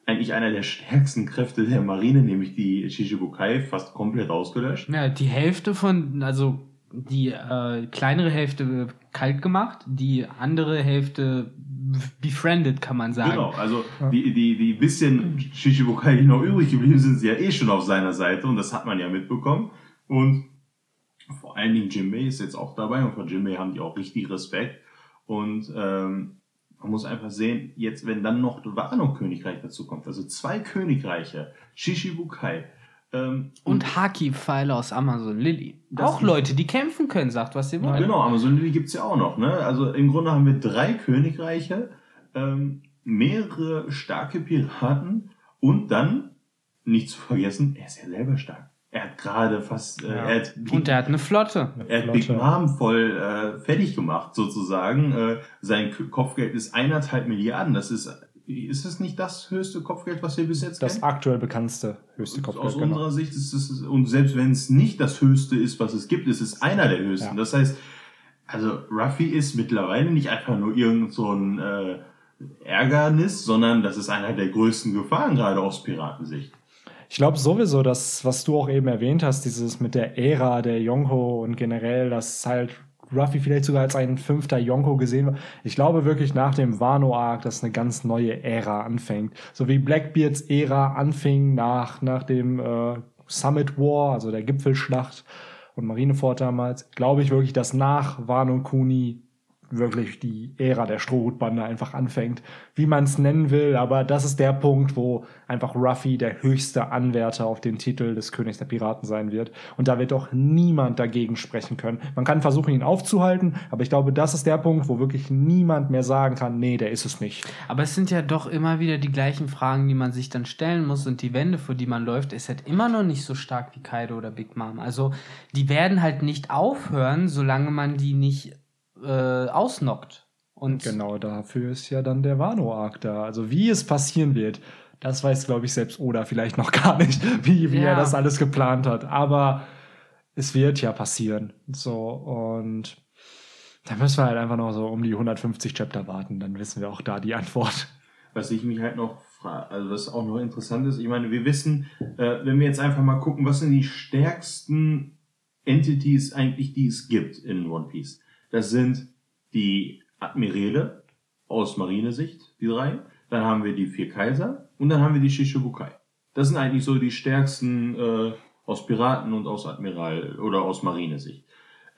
eigentlich einer der stärksten Kräfte der Marine, nämlich die Shichibukai, fast komplett ausgelöscht. Ja, die Hälfte von, also die äh, kleinere Hälfte kalt gemacht, die andere Hälfte befriended, kann man sagen. Genau, also die, die, die bisschen Shichibukai, die noch übrig geblieben sind, sind ja eh schon auf seiner Seite und das hat man ja mitbekommen. Und vor allen Dingen Jinbei ist jetzt auch dabei und von Jinbei haben die auch richtig Respekt. Und ähm, man muss einfach sehen, jetzt wenn dann noch Wano-Königreich dazu kommt, also zwei Königreiche, Shishibukai, ähm, Und Haki-Pfeile aus Amazon Lily. Auch Leute, die kämpfen können, sagt, was sie wollen. Genau, Amazon Lily gibt's ja auch noch. Ne? Also im Grunde haben wir drei Königreiche, ähm, mehrere starke Piraten und dann, nicht zu vergessen, er ist ja selber stark. Er hat gerade fast, äh, Ja. er hat Big, Und er hat eine Flotte. er hat Big Mom voll äh, fertig gemacht, sozusagen. Äh, sein Kopfgeld ist eineinhalb Milliarden. Das ist, ist es nicht das höchste Kopfgeld, was wir bis jetzt Das kennen? aktuell bekannteste höchste Aus Kopfgeld. Genau. unserer Sicht ist es, und selbst wenn es nicht das höchste ist, was es gibt, ist es einer der höchsten. Ja. Das heißt, also Ruffy ist mittlerweile nicht einfach nur irgend so ein äh, Ärgernis, sondern das ist einer der größten Gefahren, gerade aus Piratensicht. Ich glaube sowieso, dass, was du auch eben erwähnt hast, dieses mit der Ära der Yonko und generell, dass halt Ruffy vielleicht sogar als ein fünfter Yonko gesehen wird. Ich glaube wirklich nach dem Wano-Arc, dass eine ganz neue Ära anfängt. So wie Blackbeards Ära anfing nach, nach dem äh, Summit War, also der Gipfelschlacht und Marineford damals, glaube ich wirklich, dass nach Wano Kuni wirklich die Ära der Strohhutbande einfach anfängt, wie man es nennen will, aber das ist der Punkt, wo einfach Ruffy der höchste Anwärter auf den Titel des Königs der Piraten sein wird. Und da wird doch niemand dagegen sprechen können. Man kann versuchen, ihn aufzuhalten, aber ich glaube, das ist der Punkt, wo wirklich niemand mehr sagen kann, nee, der ist es nicht. Aber es sind ja doch immer wieder die gleichen Fragen, die man sich dann stellen muss. Und die Wände, vor die man läuft, ist halt immer noch nicht so stark wie Kaido oder Big Mom. Also die werden halt nicht aufhören, solange man die nicht äh, ausnockt. Und Genau dafür ist ja dann der Wano-Arc da. Also wie es passieren wird, das weiß, glaube ich, selbst Oda vielleicht noch gar nicht, wie, wie Ja. er das alles geplant hat. Aber es wird ja passieren. So, und da müssen wir halt einfach noch so um die 150 Chapter warten. Dann wissen wir auch da die Antwort. Was ich mich halt noch frage, also was auch noch interessant ist, ich meine, wir wissen, äh, wenn wir jetzt einfach mal gucken, was sind die stärksten Entities eigentlich, die es gibt in One Piece. Das sind die Admiräle aus Marinesicht, die drei. Dann haben wir die vier Kaiser und dann haben wir die Shishibukai. Das sind eigentlich so die stärksten äh, aus Piraten und aus Admiral oder aus Marinesicht.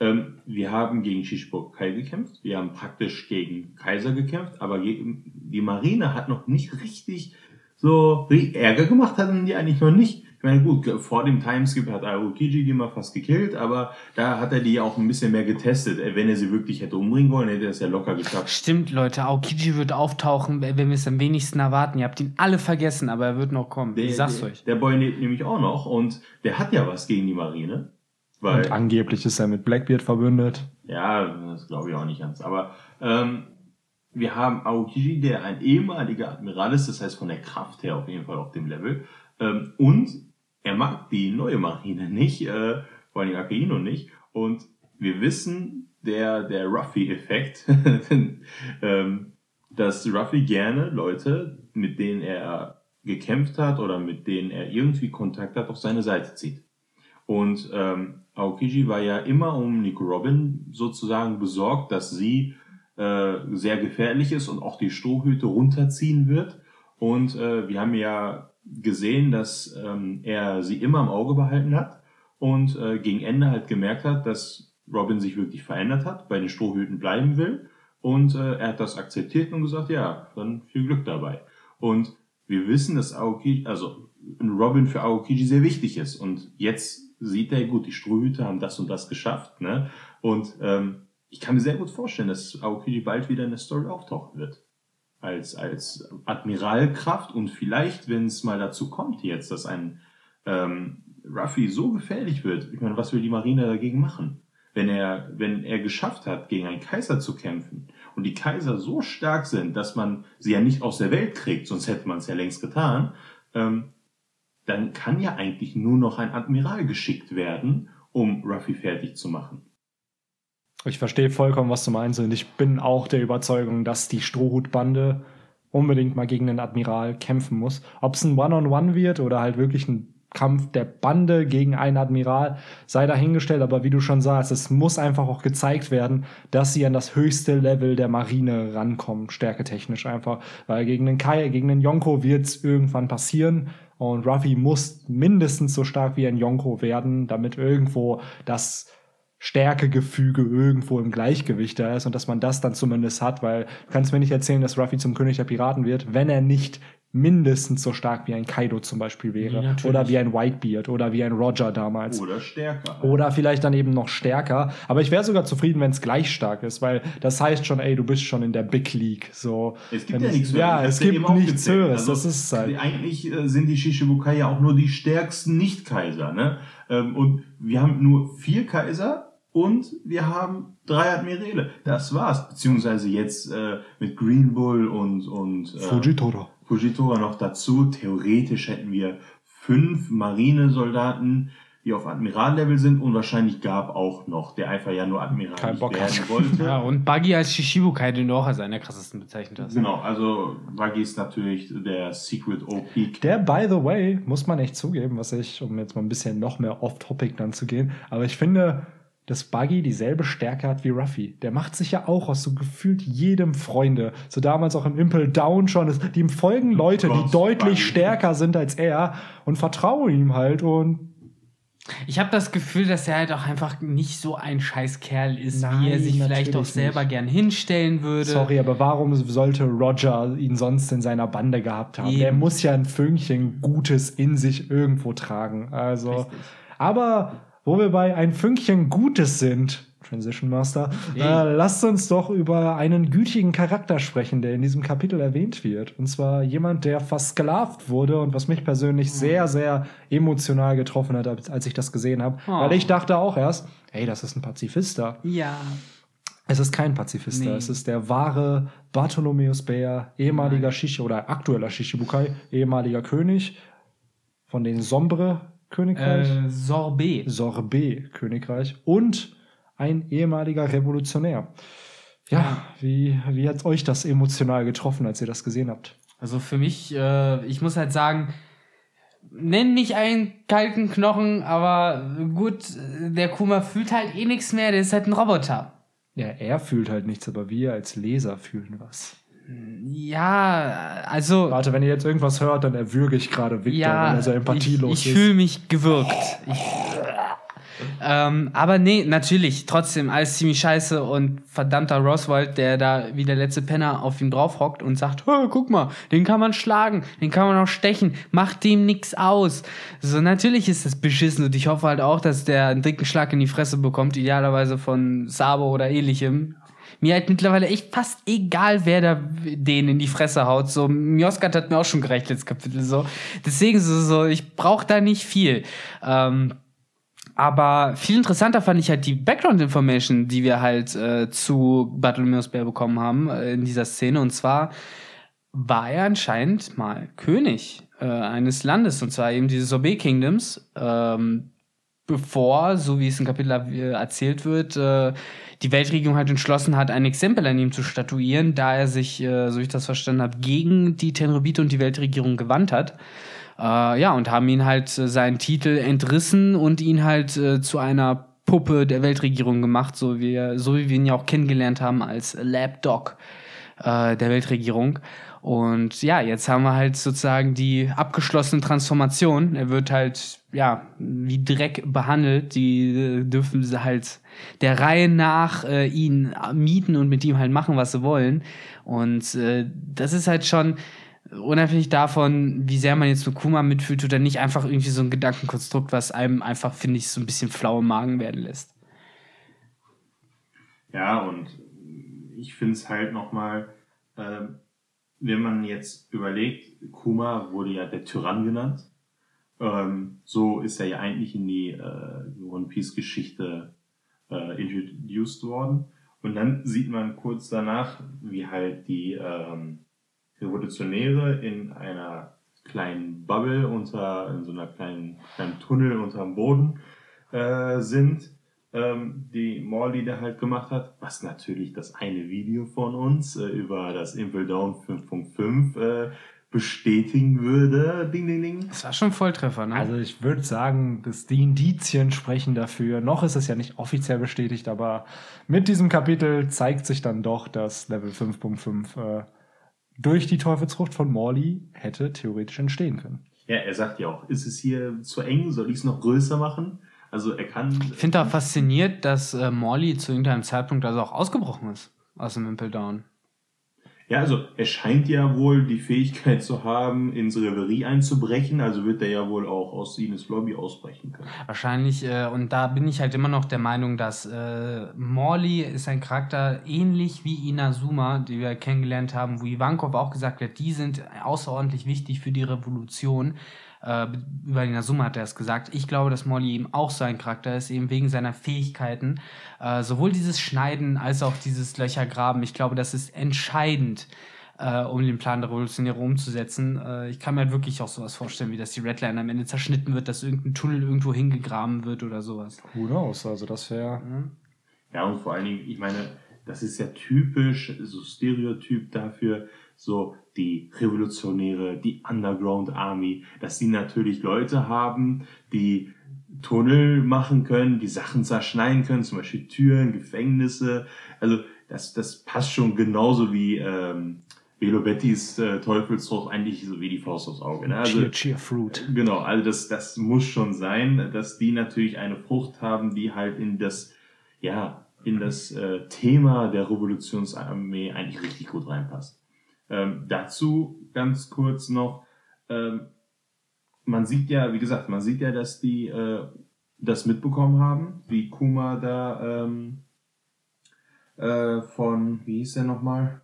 Ähm, wir haben gegen Shishibukai gekämpft, wir haben praktisch gegen Kaiser gekämpft, aber die Marine hat noch nicht richtig so Ärger gemacht, hatten die eigentlich noch nicht. Ich meine, gut, vor dem Timeskip hat Aokiji die mal fast gekillt, aber da hat er die auch ein bisschen mehr getestet. Äh, Wenn er sie wirklich hätte umbringen wollen, hätte er es ja locker geschafft. Stimmt, Leute, Aokiji wird auftauchen, wenn wir es am wenigsten erwarten. Ihr habt ihn alle vergessen, aber er wird noch kommen. ich sag's der, euch. Der Boy lebt nämlich auch noch und der hat ja was gegen die Marine. Weil, Und angeblich ist er mit Blackbeard verbündet. Ja, das glaube ich auch nicht ganz. Aber ähm, wir haben Aokiji, der ein ehemaliger Admiral ist, das heißt von der Kraft her auf jeden Fall auf dem Level. Ähm, und er mag die neue Marine nicht, äh, vor allem Akaino nicht. Und wir wissen, der, der Ruffy-Effekt, ähm, dass Ruffy gerne Leute, mit denen er gekämpft hat oder mit denen er irgendwie Kontakt hat, auf seine Seite zieht. Und ähm, Aokiji war ja immer um Nico Robin sozusagen besorgt, dass sie äh, sehr gefährlich ist und auch die Strohhüte runterziehen wird. Und äh, wir haben ja gesehen, dass ähm, er sie immer im Auge behalten hat und äh, gegen Ende halt gemerkt hat, dass Robin sich wirklich verändert hat, bei den Strohhüten bleiben will. Und äh, er hat das akzeptiert und gesagt, ja, dann viel Glück dabei. Und wir wissen, dass Aokiji, also Robin für Aokiji sehr wichtig ist. Und jetzt sieht er, gut, die Strohhüte haben das und das geschafft, ne? Und ähm, ich kann mir sehr gut vorstellen, dass Aokiji bald wieder in der Story auftauchen wird. Als, als Admiralkraft und vielleicht, wenn es mal dazu kommt jetzt, dass ein ähm, Ruffy so gefährlich wird, ich meine, was will die Marine dagegen machen? Wenn er, wenn er geschafft hat, gegen einen Kaiser zu kämpfen und die Kaiser so stark sind, dass man sie ja nicht aus der Welt kriegt, sonst hätte man es ja längst getan, ähm, dann kann ja eigentlich nur noch ein Admiral geschickt werden, um Ruffy fertig zu machen. Ich verstehe vollkommen, was du meinst und ich bin auch der Überzeugung, dass die Strohhutbande unbedingt mal gegen den Admiral kämpfen muss. Ob es ein One-on-One -on -One wird oder halt wirklich ein Kampf der Bande gegen einen Admiral sei dahingestellt, aber wie du schon sagst, es muss einfach auch gezeigt werden, dass sie an das höchste Level der Marine rankommen, stärketechnisch einfach, weil gegen den Kai, gegen den Yonko wird es irgendwann passieren und Ruffy muss mindestens so stark wie ein Yonko werden, damit irgendwo das Stärkegefüge irgendwo im Gleichgewicht da ist und dass man das dann zumindest hat, weil du kannst mir nicht erzählen, dass Ruffy zum König der Piraten wird, wenn er nicht mindestens so stark wie ein Kaido zum Beispiel wäre. Ja, oder wie ein Whitebeard oder wie ein Roger damals. Oder stärker. Oder vielleicht dann eben noch stärker. Aber ich wäre sogar zufrieden, wenn es gleich stark ist, weil das heißt schon, ey, du bist schon in der Big League. So, Es gibt Wenn ja nichts Ja, Höheres. es Ich hab's gibt nichts. Höheres. Also, das ist halt. Eigentlich äh, sind die Shishibukai ja auch nur die stärksten Nicht-Kaiser. Ne? Ähm, Und wir haben nur vier Kaiser und wir haben drei Admirale. Das war's. Beziehungsweise jetzt äh, mit Green Bull und, und äh, Fujitora. Fujitora noch dazu. Theoretisch hätten wir fünf Marinesoldaten, die auf Admirallevel sind und wahrscheinlich gab auch noch, der einfach ja nur Admiral Kein Bock werden hat. wollte. Ja, und Buggy als Shishibukai, den du auch als einer der krassesten bezeichnet hast. Genau, also Buggy ist natürlich der Secret OP. Der, by the way, muss man echt zugeben, was ich, um jetzt mal ein bisschen noch mehr off-topic dann zu gehen, aber ich finde, dass Buggy dieselbe Stärke hat wie Ruffy. Der macht sich ja auch aus so gefühlt jedem Freunde. So damals auch im Impel Down schon. Die ihm folgen Leute, die Gott, deutlich Buggy. stärker sind als er und vertrauen ihm halt und Ich habe das Gefühl, dass er halt auch einfach nicht so ein scheiß Kerl ist, wie Nein, er sich vielleicht auch selber nicht. gern hinstellen würde. Sorry, aber warum sollte Roger ihn sonst in seiner Bande gehabt haben? Eben. Der muss ja ein Fünkchen Gutes in sich irgendwo tragen. Also, Richtig. aber wo wir bei ein Fünkchen Gutes sind, Transition Master, Hey. äh, lasst uns doch über einen gütigen Charakter sprechen, der in diesem Kapitel erwähnt wird. Und zwar jemand, der versklavt wurde und was mich persönlich sehr, sehr emotional getroffen hat, als ich das gesehen habe. Oh. Weil ich dachte auch erst, ey, das ist ein Pazifister. Ja. Es ist kein Pazifista, Nee. es ist der wahre Bartholomäus Bär, ehemaliger Shishi oder aktueller Shishibukai, ehemaliger König von den Sombre-Königreich, Äh, Sorbet. Sorbet-Königreich und ein ehemaliger Revolutionär. Ja, Ja. wie, wie hat euch das emotional getroffen, als ihr das gesehen habt? Also für mich, äh, ich muss halt sagen, nenn mich einen kalten Knochen, aber gut, der Kuma fühlt halt eh nichts mehr, der ist halt ein Roboter. Ja, er fühlt halt nichts, aber wir als Leser fühlen was. Ja, also. Warte, wenn ihr jetzt irgendwas hört, dann erwürge ich gerade Victor, weil er so empathielos ich, ich ist. fühle mich gewirkt. Ich, ähm, aber nee, natürlich, trotzdem alles ziemlich scheiße und verdammter Roswald, der da wie der letzte Penner auf ihm drauf hockt und sagt, "Hö, guck mal, den kann man schlagen, den kann man auch stechen, macht dem nix aus. So, natürlich ist das beschissen und ich hoffe halt auch, dass der einen dicken Schlag in die Fresse bekommt, idealerweise von Sabo oder ähnlichem. Mir halt mittlerweile echt fast egal, wer da den in die Fresse haut. So, Mioskat hat mir auch schon gereicht, letztes Kapitel. So. Deswegen so, so ich brauche da nicht viel. Ähm, aber viel interessanter fand ich halt die Background-Information, die wir halt äh, zu Bartholomeus Bär bekommen haben äh, in dieser Szene. Und zwar war er anscheinend mal König äh, eines Landes, und zwar eben dieses Sorbet Kingdoms, ähm, bevor, so wie es im Kapitel äh, erzählt wird, äh, die Weltregierung halt entschlossen hat, ein Exempel an ihm zu statuieren, da er sich, äh, so ich das verstanden habe, gegen die Tenrebite und die Weltregierung gewandt hat. Äh, ja, und haben ihn halt äh, seinen Titel entrissen und ihn halt äh, zu einer Puppe der Weltregierung gemacht, so wie, so wie wir ihn ja auch kennengelernt haben als Lapdog äh, der Weltregierung. Und ja, jetzt haben wir halt sozusagen die abgeschlossene Transformation. Er wird halt, ja, wie Dreck behandelt. Die äh, dürfen sie halt der Reihe nach äh, ihn mieten und mit ihm halt machen, was sie wollen. Und äh, das ist halt schon, unabhängig davon, wie sehr man jetzt mit Kuma mitfühlt oder nicht, einfach irgendwie so ein Gedankenkonstrukt, was einem einfach, finde ich, so ein bisschen flau im Magen werden lässt. Ja, und ich finde es halt nochmal, äh, wenn man jetzt überlegt, Kuma wurde ja der Tyrann genannt. Ähm, so ist er ja eigentlich in die äh, One Piece Geschichte äh, introduced worden. Und dann sieht man kurz danach, wie halt die ähm, Revolutionäre in einer kleinen Bubble unter, in so einer kleinen, kleinen Tunnel unterm Boden äh, sind, ähm, die Morley da halt gemacht hat, was natürlich das eine Video von uns äh, über das Impel Down 5.5 äh, bestätigen würde. Ding, ding, ding. Das war schon Volltreffer, ne? Also ich würde sagen, dass die Indizien sprechen dafür. Noch ist es ja nicht offiziell bestätigt, aber mit diesem Kapitel zeigt sich dann doch, dass Level 5.5 äh, durch die Teufelsfrucht von Morley hätte theoretisch entstehen können. Ja, er sagt ja auch, ist es hier zu eng? Soll ich es noch größer machen? Also er kann. Ich finde auch fasziniert, dass äh, Morley zu irgendeinem Zeitpunkt also auch ausgebrochen ist aus dem Impel Down. Ja, also er scheint ja wohl die Fähigkeit zu haben, ins Reverie einzubrechen, also wird er ja wohl auch aus Ines Lobby ausbrechen können. Wahrscheinlich, äh, und da bin ich halt immer noch der Meinung, dass äh, Morley ist ein Charakter ähnlich wie Inazuma, die wir kennengelernt haben, wo Ivankov auch gesagt hat, die sind außerordentlich wichtig für die Revolution. Äh, über Inazuma hat er es gesagt. Ich glaube, dass Molly eben auch so ein Charakter ist, eben wegen seiner Fähigkeiten. Äh, sowohl dieses Schneiden als auch dieses Löchergraben. Ich glaube, das ist entscheidend, äh, um den Plan der Revolutionäre umzusetzen. Äh, ich kann mir halt wirklich auch sowas vorstellen, wie dass die Redline am Ende zerschnitten wird, dass irgendein Tunnel irgendwo hingegraben wird oder sowas. Who knows? Also das wäre. Mhm. Ja, und vor allen Dingen, ich meine, das ist ja typisch, so Stereotyp dafür, so die Revolutionäre, die Underground Army, dass sie natürlich Leute haben, die Tunnel machen können, die Sachen zerschneiden können, zum Beispiel Türen, Gefängnisse. Also das, das passt schon genauso wie ähm, Velo Bettys äh, Teufelsfrucht eigentlich so wie die Faust aufs Auge. Ne? Also, Cheer, cheer fruit. Genau, also das, das muss schon sein, dass die natürlich eine Frucht haben, die halt in das, ja, in das äh, Thema der Revolutionsarmee eigentlich richtig gut reinpasst. Ähm, dazu ganz kurz noch, ähm, man sieht ja, wie gesagt, man sieht ja, dass die äh, das mitbekommen haben, wie Kuma da ähm, äh, von, wie hieß der nochmal?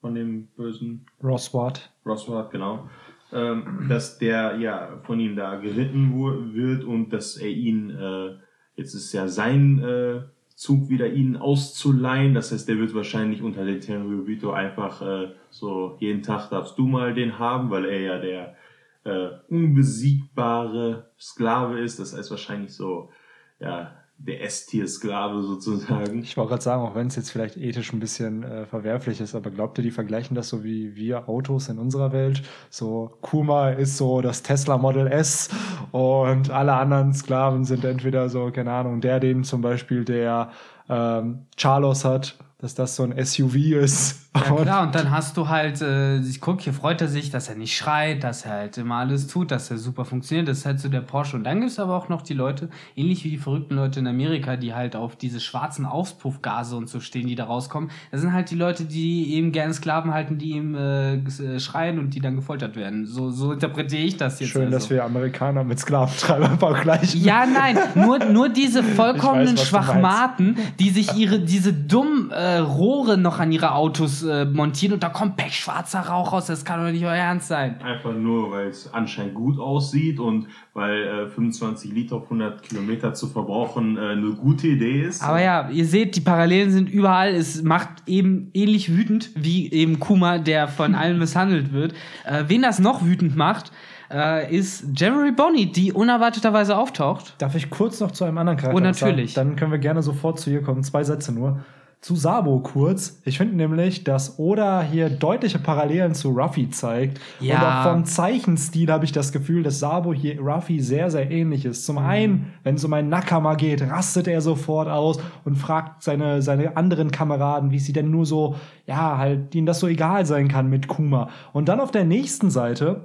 Von dem bösen Roswart. Roswart, genau. Ähm, dass der ja von ihm da geritten wird und dass er ihn, äh, jetzt ist ja sein äh, Zug wieder ihn auszuleihen. Das heißt, der wird wahrscheinlich unter den Tenryubito einfach äh, so jeden Tag darfst du mal den haben, weil er ja der äh, unbesiegbare Sklave ist. Das heißt wahrscheinlich so, ja, der S-Tier-Sklave sozusagen. Ich wollte gerade sagen, auch wenn es jetzt vielleicht ethisch ein bisschen äh, verwerflich ist, aber glaubt ihr, die vergleichen das so wie wir Autos in unserer Welt? So, Kuma ist so das Tesla Model S und alle anderen Sklaven sind entweder so, keine Ahnung, der, den zum Beispiel der ähm, Charlos hat, dass das so ein SUV ist. Ja klar, und dann hast du halt, äh, ich guck, hier freut er sich, dass er nicht schreit, dass er halt immer alles tut, dass er super funktioniert. Das ist halt so der Porsche. Und dann gibt es aber auch noch die Leute, ähnlich wie die verrückten Leute in Amerika, die halt auf diese schwarzen Auspuffgase und so stehen, die da rauskommen. Das sind halt die Leute, die eben gerne Sklaven halten, die ihm äh, äh, schreien und die dann gefoltert werden. So, so interpretiere ich das jetzt. Schön, also. dass wir Amerikaner mit Sklaventreibern vergleichen. Ja, nein, nur, nur diese vollkommenen weiß, Schwachmaten, die sich ihre, diese dummen äh, Rohre noch an ihre Autos äh, montieren und da kommt pechschwarzer Rauch raus, das kann doch nicht euer Ernst sein. Einfach nur, weil es anscheinend gut aussieht und weil äh, 25 Liter auf 100 Kilometer zu verbrauchen äh, eine gute Idee ist. Aber ja, ihr seht, die Parallelen sind überall. Es macht eben ähnlich wütend wie eben Kuma, der von allen misshandelt wird. Äh, wen das noch wütend macht, äh, ist Jerry Bonnie, die unerwarteterweise auftaucht. Darf ich kurz noch zu einem anderen Charakter Oh, natürlich. Sagen? Dann können wir gerne sofort zu ihr kommen. Zwei Sätze nur. Zu Sabo kurz. Ich finde nämlich, dass Oda hier deutliche Parallelen zu Ruffy zeigt. Ja. Und auch vom Zeichenstil habe ich das Gefühl, dass Sabo hier Ruffy sehr, sehr ähnlich ist. Mhm. Zum einen, wenn es um einen Nakama geht, rastet er sofort aus und fragt seine, seine anderen Kameraden, wie sie denn nur so, ja, halt, ihnen das so egal sein kann mit Kuma. Und dann auf der nächsten Seite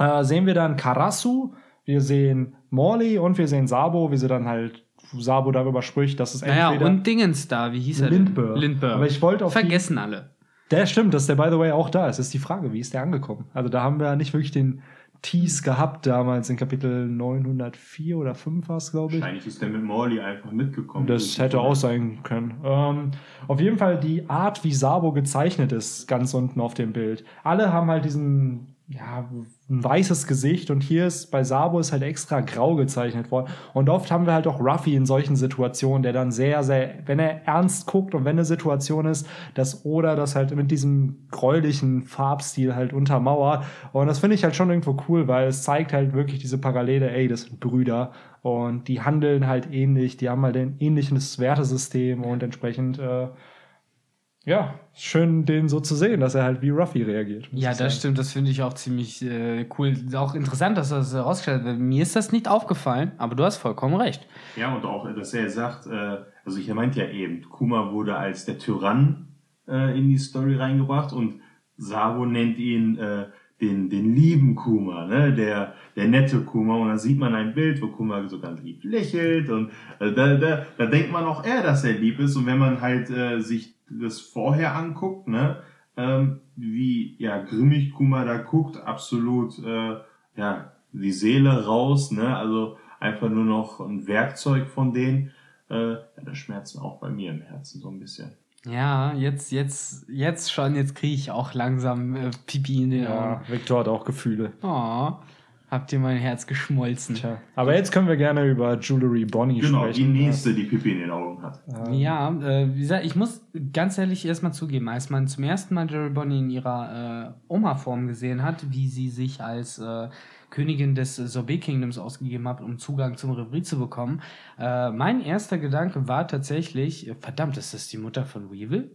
äh, sehen wir dann Karasu, wir sehen Morley und wir sehen Sabo, wie sie dann halt Sabo darüber spricht, dass es Naja, entweder und Dingens da, wie hieß er Lindbergh. denn? Lindbergh. Aber ich wollte auf die- Vergessen alle. der stimmt, dass der by the way auch da ist. Ist die Frage, wie ist der angekommen? Also da haben wir nicht wirklich den Tease gehabt damals in Kapitel 904 oder 5 war es, glaube ich. Wahrscheinlich ist der mit Morley einfach mitgekommen. Das hätte auch sein können. Ähm, auf jeden Fall die Art, wie Sabo gezeichnet ist, ganz unten auf dem Bild. Alle haben halt diesen ja, ein weißes Gesicht und hier ist bei Sabo ist halt extra grau gezeichnet worden. Und oft haben wir halt auch Ruffy in solchen Situationen, der dann sehr, sehr, wenn er ernst guckt und wenn eine Situation ist, dass Oda das halt mit diesem gräulichen Farbstil halt untermauert. Und das finde ich halt schon irgendwo cool, weil es zeigt halt wirklich diese Parallele, ey, das sind Brüder und die handeln halt ähnlich, die haben halt ein ähnliches Wertesystem und entsprechend, äh, ja, schön, den so zu sehen, dass er halt wie Ruffy reagiert. Ja, das sagen. stimmt. Das finde ich auch ziemlich äh, cool. Auch interessant, dass er das herausgestellt hat. Mir ist das nicht aufgefallen, aber du hast vollkommen recht. Ja, und auch, dass er sagt, äh, also ich meinte ja eben, Kuma wurde als der Tyrann äh, in die Story reingebracht und Sabo nennt ihn äh, den, den lieben Kuma, ne? der, der nette Kuma. Und dann sieht man ein Bild, wo Kuma so ganz lieb lächelt und äh, da, da, da denkt man auch eher, dass er lieb ist. Und wenn man halt äh, sich das vorher anguckt, ne, ähm, wie ja grimmig Kuma da guckt, absolut äh, ja die Seele raus, ne, also einfach nur noch ein Werkzeug von denen. Äh, ja, das schmerzt auch bei mir im Herzen so ein bisschen. Ja, jetzt, jetzt, jetzt schon, jetzt kriege ich auch langsam äh, Pipi in den ja, Augen. Victor hat auch Gefühle. Oh. Habt ihr mein Herz geschmolzen. Tja. Aber jetzt können wir gerne über Jewelry Bonnie genau, sprechen. Genau, die nächste, die Pipi in den Augen hat. Ja, äh, wie gesagt, ich muss ganz ehrlich erstmal zugeben, als man zum ersten Mal Jewelry Bonnie in ihrer äh, Oma-Form gesehen hat, wie sie sich als äh, Königin des Sorbet Kingdoms ausgegeben hat, um Zugang zum Reverie zu bekommen, äh, mein erster Gedanke war tatsächlich, verdammt, ist das die Mutter von Weevil?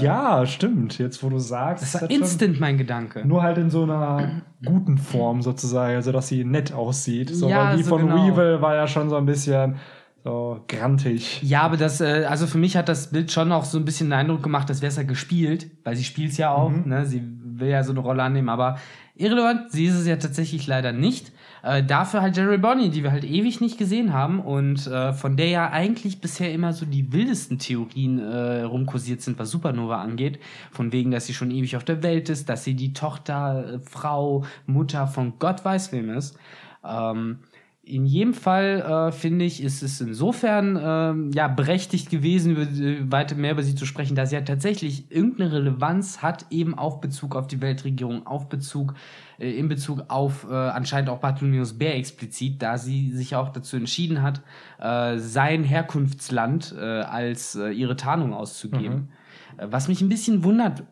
Ja, stimmt. Jetzt, wo du sagst. Das war instant mein Gedanke. Nur halt in so einer guten Form sozusagen, also dass sie nett aussieht. So, ja, weil die so von genau. Weevil war ja schon so ein bisschen so grantig. Ja, aber das, äh, also für mich hat das Bild schon auch so ein bisschen den Eindruck gemacht, als wäre es ja gespielt, weil sie spielt es ja auch, mhm. ne? Sie will ja so eine Rolle annehmen, aber irrelevant, sie ist es ja tatsächlich leider nicht. Äh, dafür halt Jerry Bonnie, die wir halt ewig nicht gesehen haben und äh, von der ja eigentlich bisher immer so die wildesten Theorien äh, rumkursiert sind, was Supernova angeht. Von wegen, dass sie schon ewig auf der Welt ist, dass sie die Tochter, äh, Frau, Mutter von Gott weiß wem ist. Ähm, in jedem Fall äh, finde ich, ist es insofern ähm, ja berechtigt gewesen, über, weiter mehr über sie zu sprechen, da sie ja tatsächlich irgendeine Relevanz hat, eben auf Bezug auf die Weltregierung, auf Bezug äh, in Bezug auf äh, anscheinend auch Bartholomäus Bär explizit, da sie sich auch dazu entschieden hat, äh, sein Herkunftsland äh, als äh, ihre Tarnung auszugeben. Mhm. Äh, was mich ein bisschen wundert,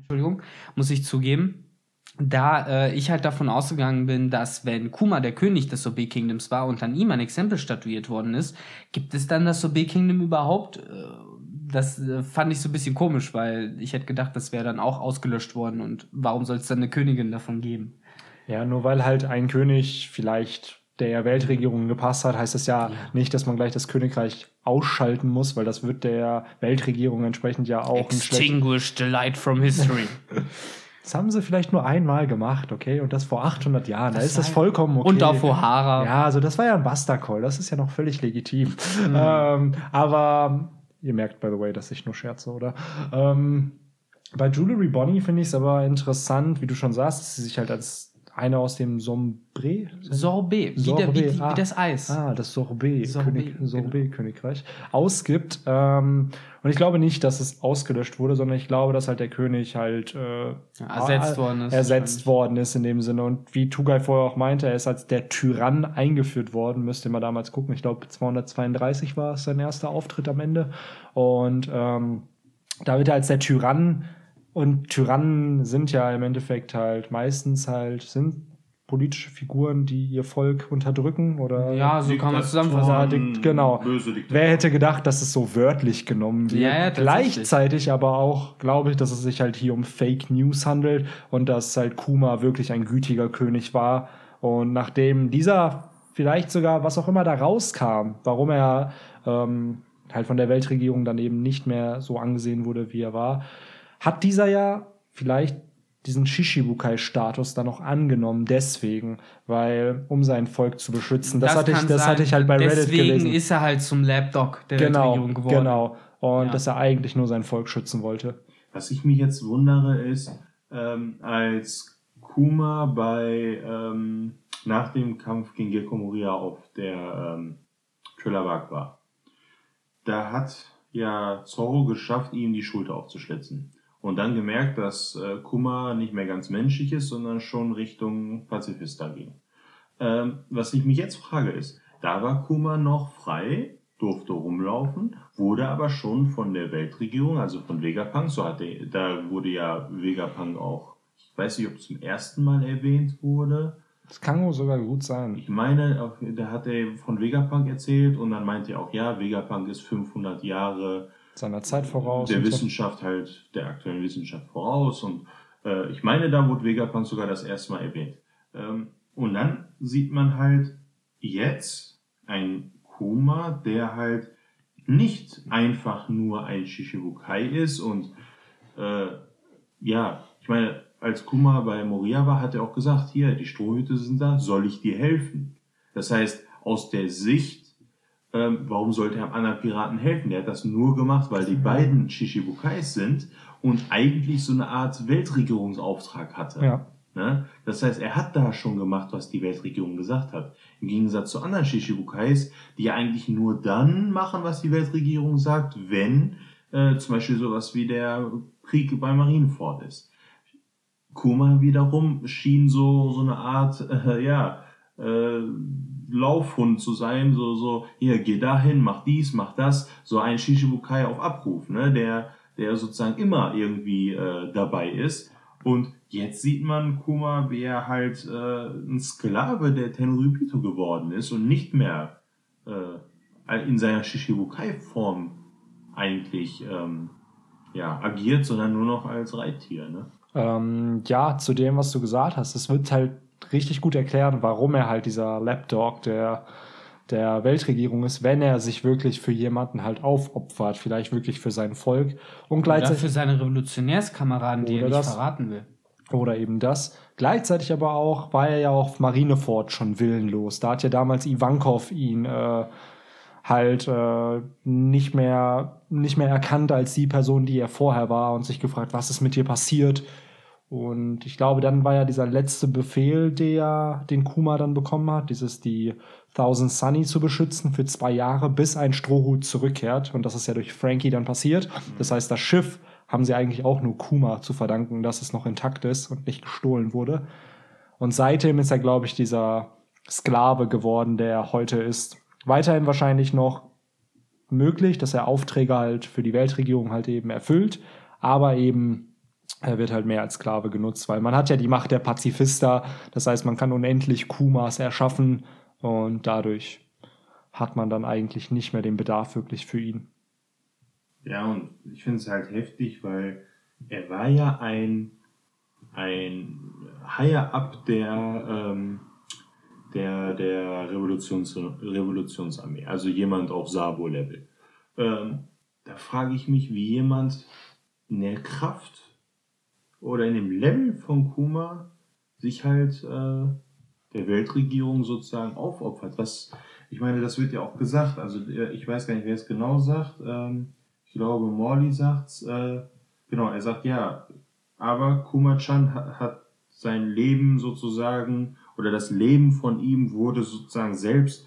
Entschuldigung, muss ich zugeben, da äh, ich halt davon ausgegangen bin, dass wenn Kuma der König des Sobe Kingdoms war und an ihm ein Exempel statuiert worden ist, gibt es dann das Sobe Kingdom überhaupt? Äh, das äh, fand ich so ein bisschen komisch, weil ich hätte gedacht, das wäre dann auch ausgelöscht worden und warum soll es dann eine Königin davon geben? Ja, nur weil halt ein König vielleicht der Weltregierung gepasst hat, heißt das ja, ja, nicht, dass man gleich das Königreich ausschalten muss, weil das wird der Weltregierung entsprechend ja auch Extinguish the light from history. Das haben sie vielleicht nur einmal gemacht, okay? Und das vor 800 Jahren. Das da ist das vollkommen okay. Und auch vor Hara. Ja, also das war ja ein Buster-Call. Das ist ja noch völlig legitim. Mhm. Ähm, aber ihr merkt, by the way, dass ich nur scherze, oder? Ähm, bei Jewelry Bonnie finde ich es aber interessant, wie du schon sagst, dass sie sich halt als eine aus dem Sombre? Sorbet, wie, Sorbet. Der, wie, ah, wie, das Eis. Ah, das Sorbet, Sorbet, König, genau. Sorbet Königreich ausgibt. Ähm, und ich glaube nicht, dass es ausgelöscht wurde, sondern ich glaube, dass halt der König halt äh, ersetzt worden ist. Ersetzt worden ist in dem Sinne. Und wie Tugai vorher auch meinte, er ist als der Tyrann eingeführt worden. Müsst ihr mal damals gucken. Ich glaube, 232 war es sein erster Auftritt am Ende. Und ähm, da wird er als der Tyrann und Tyrannen sind ja im Endeffekt halt meistens halt, sind politische Figuren, die ihr Volk unterdrücken oder ja, so kann man es zusammenfassen. Genau. Wer hätte gedacht, dass es so wörtlich genommen wird? Ja, ja, Gleichzeitig aber auch glaube ich, dass es sich halt hier um Fake News handelt und dass halt Kuma wirklich ein gütiger König war und nachdem dieser vielleicht sogar was auch immer da rauskam, warum er ähm, halt von der Weltregierung dann eben nicht mehr so angesehen wurde, wie er war, hat dieser ja vielleicht diesen Shishibukai-Status dann noch angenommen, deswegen, weil, um sein Volk zu beschützen. Das, das hatte, ich, das hatte ich halt bei Reddit gelesen. Deswegen ist er halt zum Lapdog der genau, Regierung geworden. Genau, und ja. dass er eigentlich nur sein Volk schützen wollte. Was ich mich jetzt wundere ist, ähm, als Kuma bei ähm, nach dem Kampf gegen Gekko Moria auf der ähm, Trillerberg war. Da hat ja Zorro geschafft, ihm die Schulter aufzuschlitzen. Und dann gemerkt, dass äh, Kuma nicht mehr ganz menschlich ist, sondern schon Richtung Pazifista ging. Ähm, was ich mich jetzt frage ist, da war Kuma noch frei, durfte rumlaufen, wurde aber schon von der Weltregierung, also von Vegapunk, so hatte, da wurde ja Vegapunk auch, ich weiß nicht, ob es zum ersten Mal erwähnt wurde. Das kann wohl sogar gut sein. Ich meine, da hat er von Vegapunk erzählt und dann meinte er auch, ja, Vegapunk ist 500 Jahre seiner Zeit voraus. Der Wissenschaft so. halt, der aktuellen Wissenschaft voraus und äh, ich meine, da wurde Vegapunk sogar das erste Mal erwähnt. Ähm, und dann sieht man halt jetzt ein Kuma, der halt nicht einfach nur ein Shishibukai ist und äh, ja, ich meine, als Kuma bei Moria war, hat er auch gesagt, hier, die Strohhüte sind da, soll ich dir helfen? Das heißt, aus der Sicht, ähm, warum sollte er einem anderen Piraten helfen? Der hat das nur gemacht, weil die beiden Shishibukais sind und eigentlich so eine Art Weltregierungsauftrag hatte. Ja. Ne? Das heißt, er hat da schon gemacht, was die Weltregierung gesagt hat. Im Gegensatz zu anderen Shishibukais, die ja eigentlich nur dann machen, was die Weltregierung sagt, wenn äh, zum Beispiel sowas wie der Krieg bei Marineford ist. Kuma wiederum schien so, so eine Art, äh, ja, äh, Laufhund zu sein, so, so, hier, geh dahin, mach dies, mach das, so ein Shishibukai auf Abruf, ne, der, der sozusagen immer irgendwie äh, dabei ist. Und jetzt sieht man Kuma, wie er halt äh, ein Sklave der Tenryubito geworden ist und nicht mehr äh, in seiner Shishibukai-Form eigentlich ähm, ja, agiert, sondern nur noch als Reittier. Ne? Ähm, ja, zu dem, was du gesagt hast, es wird halt richtig gut erklären, warum er halt dieser Lapdog der, der Weltregierung ist, wenn er sich wirklich für jemanden halt aufopfert, vielleicht wirklich für sein Volk und gleichzeitig. Oder für seine Revolutionärskameraden, die er nicht das, verraten will. Oder eben das. Gleichzeitig aber auch war er ja auf Marineford schon willenlos. Da hat ja damals Ivankov ihn äh, halt äh, nicht mehr nicht mehr erkannt als die Person, die er vorher war und sich gefragt, was ist mit dir passiert? Und ich glaube, dann war ja dieser letzte Befehl, der den Kuma dann bekommen hat, dieses die Thousand Sunny zu beschützen für zwei Jahre, bis ein Strohhut zurückkehrt. Und das ist ja durch Frankie dann passiert. Das heißt, das Schiff haben sie eigentlich auch nur Kuma zu verdanken, dass es noch intakt ist und nicht gestohlen wurde. Und seitdem ist er, glaube ich, dieser Sklave geworden, der er heute ist weiterhin wahrscheinlich noch möglich, dass er Aufträge halt für die Weltregierung halt eben erfüllt, aber eben wird halt mehr als Sklave genutzt, weil man hat ja die Macht der Pazifista, das heißt, man kann unendlich Kumas erschaffen und dadurch hat man dann eigentlich nicht mehr den Bedarf wirklich für ihn. Ja, und ich finde es halt heftig, weil er war ja ein, ein Higher-Up der ähm, der, der Revolutions, Revolutionsarmee, also jemand auf Sabo-Level. Ähm, da frage ich mich, wie jemand in der Kraft oder in dem Level von Kuma sich halt äh, der Weltregierung sozusagen aufopfert. Was, ich meine, das wird ja auch gesagt, also ich weiß gar nicht, wer es genau sagt. Ähm, ich glaube, Morley sagt's. Äh, genau, er sagt ja, aber Kuma-chan hat, hat sein Leben sozusagen oder das Leben von ihm wurde sozusagen selbst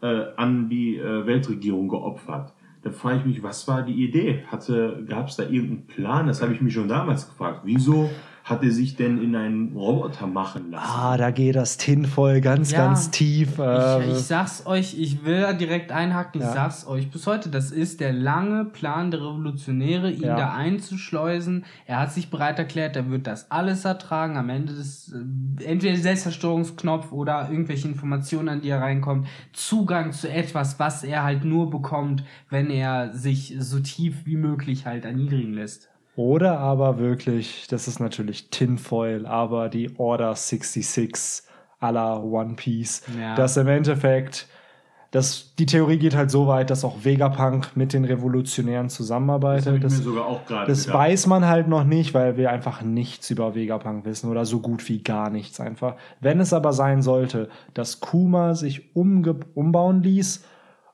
äh, an die äh, Weltregierung geopfert. Da frage ich mich, was war die Idee? Hatte, gab es da irgendeinen Plan? Das habe ich mich schon damals gefragt. Wieso hat er sich denn in einen Roboter machen lassen? Ah, da geht das Tinfoil ganz, ja, ganz tief. Äh, ich, ich, sag's euch, ich will da direkt einhaken, ich ja. sag's euch bis heute, das ist der lange Plan der Revolutionäre, ihn ja. da einzuschleusen. Er hat sich bereit erklärt, er wird das alles ertragen, am Ende des, äh, entweder Selbstzerstörungsknopf oder irgendwelche Informationen, an die er reinkommt, Zugang zu etwas, was er halt nur bekommt, wenn er sich so tief wie möglich halt erniedrigen lässt. Oder aber wirklich, das ist natürlich Tinfoil, aber die Order 66 à la One Piece. Ja. Das im Endeffekt, das, die Theorie geht halt so weit, dass auch Vegapunk mit den Revolutionären zusammenarbeitet. Das, das, das weiß man halt noch nicht, weil wir einfach nichts über Vegapunk wissen oder so gut wie gar nichts einfach. Wenn es aber sein sollte, dass Kuma sich umbauen ließ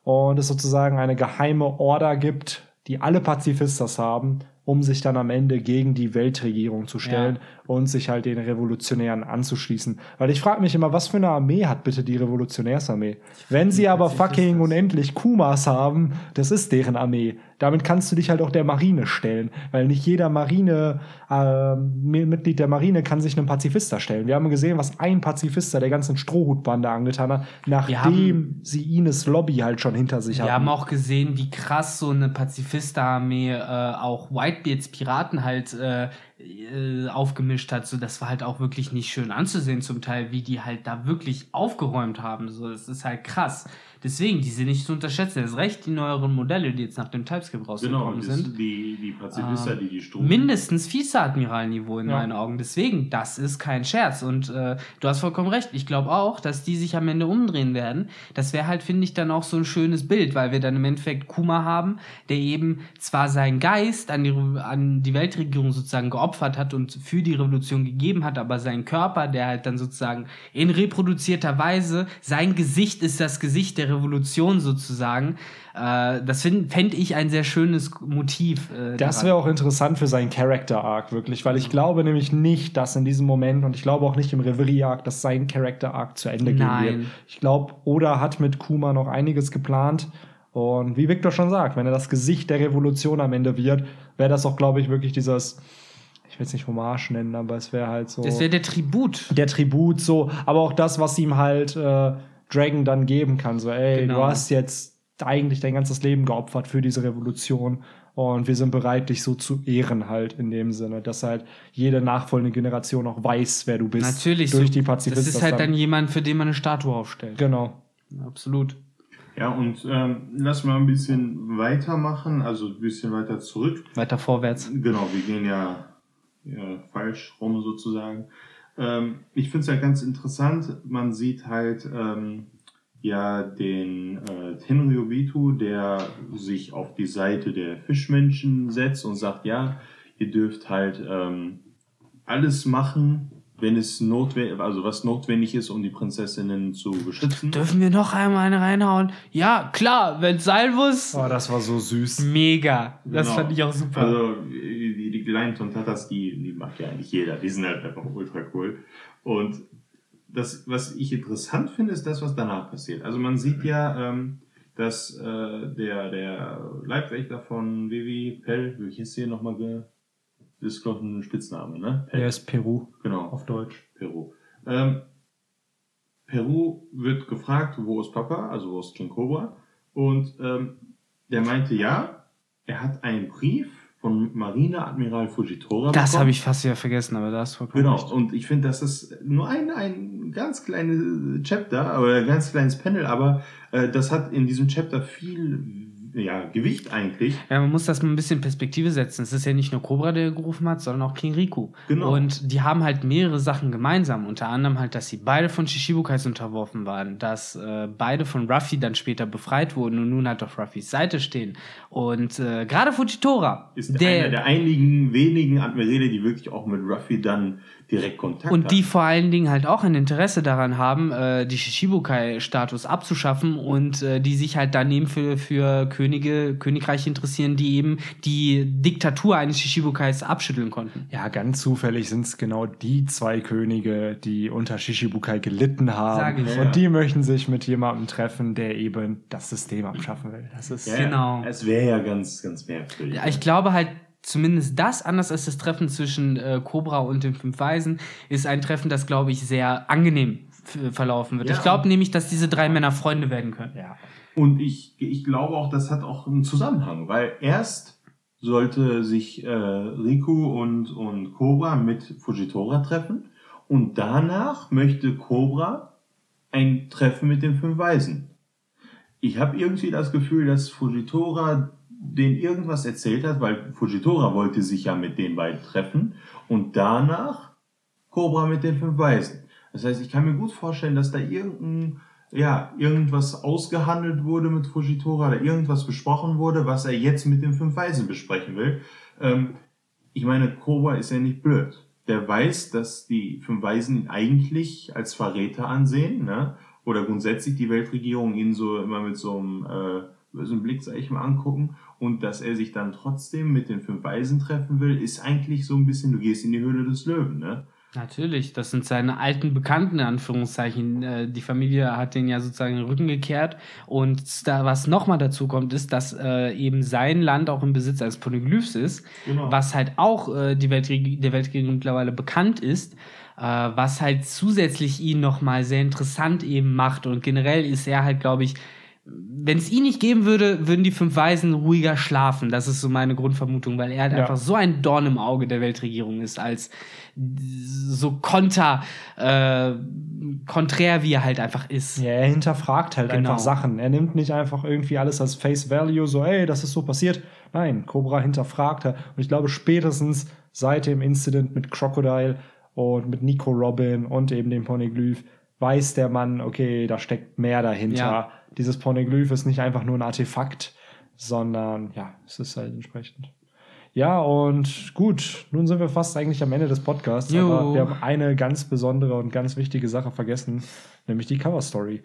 und es sozusagen eine geheime Order gibt, die alle Pazifistas haben, um sich dann am Ende gegen die Weltregierung zu stellen ja. Und sich halt den Revolutionären anzuschließen. Weil ich frage mich immer, was für eine Armee hat bitte die Revolutionärsarmee? Wenn sie aber fucking unendlich Kumas haben, das ist deren Armee. Damit kannst du dich halt auch der Marine stellen, weil nicht jeder Marine, äh, Mitglied der Marine kann sich einem Pazifista stellen. Wir haben gesehen, was ein Pazifista der ganzen Strohhutbande angetan hat, nachdem haben, sie Ines Lobby halt schon hinter sich hatten. Wir haben auch gesehen, wie krass so eine Pazifista-Armee äh, auch Whitebeards Piraten halt äh, äh, aufgemischt hat. So, das war halt auch wirklich nicht schön anzusehen zum Teil, wie die halt da wirklich aufgeräumt haben. So, das ist halt krass. Deswegen, die sind nicht zu unterschätzen. Das ist recht, die neueren Modelle, die jetzt nach dem TypeScript rausgekommen genau, sind. Die, die Pazifista, ähm, die die Strom. Mindestens Vizeadmiralniveau in ja. meinen Augen. Deswegen, das ist kein Scherz. Und äh, du hast vollkommen recht. Ich glaube auch, dass die sich am Ende umdrehen werden. Das wäre halt, finde ich, dann auch so ein schönes Bild, weil wir dann im Endeffekt Kuma haben, der eben zwar seinen Geist an die, an die Weltregierung sozusagen geopfert hat und für die Revolution gegeben hat, aber sein Körper, der halt dann sozusagen in reproduzierter Weise, sein Gesicht ist das Gesicht der Revolution sozusagen. Äh, das fände ich ein sehr schönes Motiv. Äh, das wäre auch interessant für seinen Character Arc, wirklich, weil ich glaube nämlich nicht, dass in diesem Moment und ich glaube auch nicht im Reverie Arc, dass sein Character Arc zu Ende Nein. gehen wird. Ich glaube, Oda hat mit Kuma noch einiges geplant. Und wie Victor schon sagt, wenn er das Gesicht der Revolution am Ende wird, wäre das auch, glaube ich, wirklich dieses ich will es nicht Hommage nennen, aber es wäre halt so. Das wäre der Tribut. Der Tribut, so. Aber auch das, was ihm halt äh, Dragon dann geben kann. So, ey, genau. du hast jetzt eigentlich dein ganzes Leben geopfert für diese Revolution und wir sind bereit, dich so zu ehren halt in dem Sinne, dass halt jede nachfolgende Generation auch weiß, wer du bist. Natürlich. Durch so, die Pazifisten. Das ist halt dann jemand, für den man eine Statue aufstellt. Genau. Absolut. Ja, und ähm, lass mal ein bisschen weitermachen, also ein bisschen weiter zurück. Weiter vorwärts. Genau, wir gehen ja, ja falsch rum sozusagen. Ähm, ich finde es ja ganz interessant. Man sieht halt ähm, ja den äh, Tenryubitu, der sich auf die Seite der Fischmenschen setzt und sagt, ja, ihr dürft halt ähm, alles machen, wenn es notwendig, also was notwendig ist, um die Prinzessinnen zu beschützen. Dürfen wir noch einmal eine reinhauen? Ja, klar, wenn Salvus. Oh, das war so süß. Mega. Das genau. fand ich auch super. Also, kleinen Tontatas, die, die mag ja eigentlich jeder. Die sind halt einfach ultra cool. Und das, was ich interessant finde, ist das, was danach passiert. Also man sieht ja, ähm, dass äh, der, der Leibwächter von Vivi Pell, wie hieß hier nochmal das ist, glaube ich, ein Spitzname, ne? Er ist Peru. Genau. Auf Deutsch. Peru. Ähm, Peru wird gefragt, wo ist Papa, also wo ist King Cobra? Und ähm, der meinte ja, er hat einen Brief von Marineadmiral Fujitora. Das habe ich fast wieder vergessen, aber da hast du vollkommen Genau, recht. und ich finde, das ist nur ein, ein ganz kleines Chapter oder ein ganz kleines Panel, aber äh, das hat in diesem Chapter viel ja, Gewicht eigentlich. Ja, man muss das mal ein bisschen Perspektive setzen. Es ist ja nicht nur Cobra, der gerufen hat, sondern auch King Riku. Genau. Und die haben halt mehrere Sachen gemeinsam. Unter anderem halt, dass sie beide von Shishibukais unterworfen waren, dass äh, beide von Ruffy dann später befreit wurden und nun halt auf Ruffys Seite stehen. Und äh, gerade Fujitora. Ist der, einer der einigen wenigen Admirale, die wirklich auch mit Ruffy dann direkt Kontakt Und die vor allen Dingen halt auch ein Interesse daran haben, äh, die Shishibukai-Status abzuschaffen und äh, die sich halt daneben für, für Könige, Königreiche interessieren, die eben die Diktatur eines Shishibukais abschütteln konnten. Ja, ganz zufällig sind es genau die zwei Könige, die unter Shishibukai gelitten haben. Und ja. die möchten sich mit jemandem treffen, der eben das System abschaffen will. Das ist ja, genau. Es wäre ja ganz, ganz merkwürdig. Ja, ich glaube halt, zumindest das, anders als das Treffen zwischen äh, Cobra und den Fünf Weisen, ist ein Treffen, das, glaube ich, sehr angenehm verlaufen wird. Ja. Ich glaube nämlich, dass diese drei Männer Freunde werden können. Ja. Und ich, ich glaube auch, das hat auch einen Zusammenhang, weil erst sollte sich äh, Riku und, und Cobra mit Fujitora treffen und danach möchte Cobra ein Treffen mit den Fünf Weisen. Ich habe irgendwie das Gefühl, dass Fujitora den irgendwas erzählt hat, weil Fujitora wollte sich ja mit den beiden treffen und danach Cobra mit den fünf Weisen. Das heißt, ich kann mir gut vorstellen, dass da irgendein, ja, irgendwas ausgehandelt wurde mit Fujitora oder irgendwas besprochen wurde, was er jetzt mit den fünf Weisen besprechen will. Ähm, ich meine, Cobra ist ja nicht blöd. Der weiß, dass die fünf Weisen ihn eigentlich als Verräter ansehen, ne? oder grundsätzlich die Weltregierung ihn so immer mit so einem äh, bösen Blick, sag ich mal, angucken. Und dass er sich dann trotzdem mit den fünf Weisen treffen will, ist eigentlich so ein bisschen, du gehst in die Höhle des Löwen, ne? Natürlich, das sind seine alten Bekannten, in Anführungszeichen. Äh, Die Familie hat den ja sozusagen den Rücken gekehrt. Und da, was nochmal dazu kommt, ist, dass äh, eben sein Land auch im Besitz eines Poneglyphs ist, Genau. was halt auch äh, die Weltreg der Weltregierung mittlerweile bekannt ist, äh, was halt zusätzlich ihn nochmal sehr interessant eben macht. Und generell ist er halt, glaube ich, wenn es ihn nicht geben würde, würden die fünf Weisen ruhiger schlafen. Das ist so meine Grundvermutung, weil er halt Ja. einfach so ein Dorn im Auge der Weltregierung ist, als so konter, äh, konträr wie er halt einfach ist. Ja, er hinterfragt halt Genau. einfach Sachen. Er nimmt nicht einfach irgendwie alles als Face Value, so, ey, das ist so passiert. Nein, Cobra hinterfragt er. Und ich glaube, spätestens seit dem Incident mit Crocodile und mit Nico Robin und eben dem Poneglyph weiß der Mann, okay, da steckt mehr dahinter. Ja. Dieses Poneglyph ist nicht einfach nur ein Artefakt, sondern ja, es ist halt entsprechend. Ja, und gut, nun sind wir fast eigentlich am Ende des Podcasts, Jo. aber wir haben eine ganz besondere und ganz wichtige Sache vergessen, nämlich die Cover Story.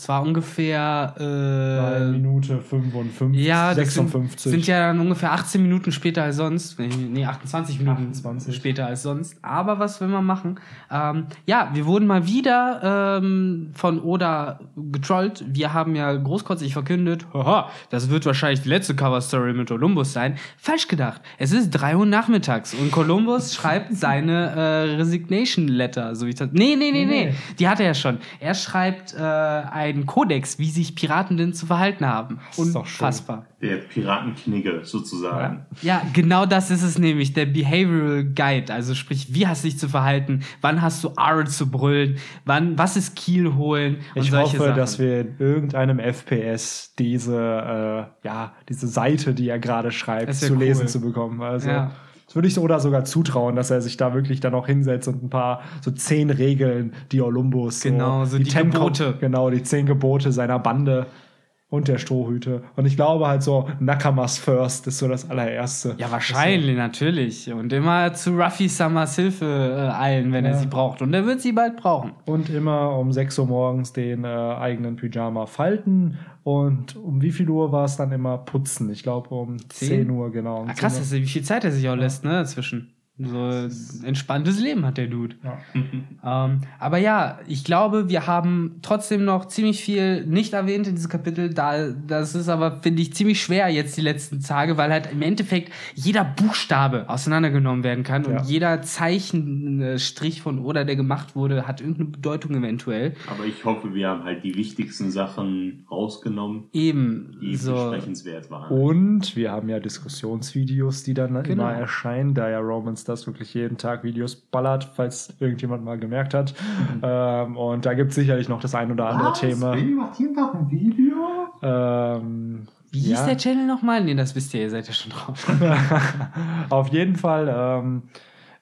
Es war ungefähr Bei äh, Minute 55, ja, das sind, 56. sind ja dann ungefähr 18 Minuten später als sonst. Nee, Nee, 28 Minuten 28. später als sonst. Aber was will man machen? Ähm, ja, wir wurden mal wieder ähm, von Oda getrollt. Wir haben ja großkotzig verkündet, haha, das wird wahrscheinlich die letzte Cover-Story mit Columbus sein. Falsch gedacht. Es ist 3 Uhr nachmittags und Columbus schreibt seine äh, Resignation Letter. So wie ich das, nee, nee, nee, nee, Nee. Die hat er ja schon. Er schreibt äh, einen Kodex, wie sich Piraten denn zu verhalten haben. Das ist doch schön. Unfassbar. Der Piratenknigge sozusagen. Ja, genau das ist es nämlich, der Behavioral Guide. Also sprich, wie hast du dich zu verhalten, wann hast du R zu brüllen, wann, was ist Kiel holen und ich solche hoffe, Sachen. dass wir in irgendeinem FPS diese, äh, ja, diese Seite, die er gerade schreibt, zu lesen cool. zu bekommen. Also, Ja. Das würde ich so oder sogar zutrauen, dass er sich da wirklich dann auch hinsetzt und ein paar, so zehn Regeln, die Olympus, Genau, so die Ten Gebote. Genau, die zehn Gebote seiner Bande und der Strohhüte. Und ich glaube halt so, Nakamas First ist so das allererste. ja, wahrscheinlich, natürlich. Und immer zu Ruffy Summers Hilfe äh, eilen, wenn er Ja. sie braucht. Und er wird sie bald brauchen. Und immer um 6 Uhr morgens den äh, eigenen Pyjama falten. Und um wie viel Uhr war es dann immer putzen? Ich glaube um 10, Uhr, genau. Um Ah, krass, 10 dass er- wie viel Zeit er sich auch lässt, ne, dazwischen. So ein entspanntes Leben hat der Dude. Ja. Ähm, aber ja, ich glaube, wir haben trotzdem noch ziemlich viel nicht erwähnt in diesem Kapitel. Da, das ist aber, finde ich, ziemlich schwer jetzt die letzten Tage, weil halt im Endeffekt jeder Buchstabe auseinandergenommen werden kann Ja. und jeder Zeichenstrich von Oda, der gemacht wurde, hat irgendeine Bedeutung eventuell. Aber ich hoffe, wir haben halt die wichtigsten Sachen rausgenommen, Eben die so. besprechenswert waren. Und wir haben ja Diskussionsvideos, die dann Genau. immer erscheinen, da ja Romans das wirklich jeden Tag Videos ballert, falls irgendjemand mal gemerkt hat. Mhm. Ähm, und da gibt es sicherlich noch das ein oder andere Thema. Baby macht jeden Tag ein Video? Ähm, Wie hieß ja. der Channel nochmal? Nee, das wisst ihr, ihr seid ja schon drauf. Auf jeden Fall ähm,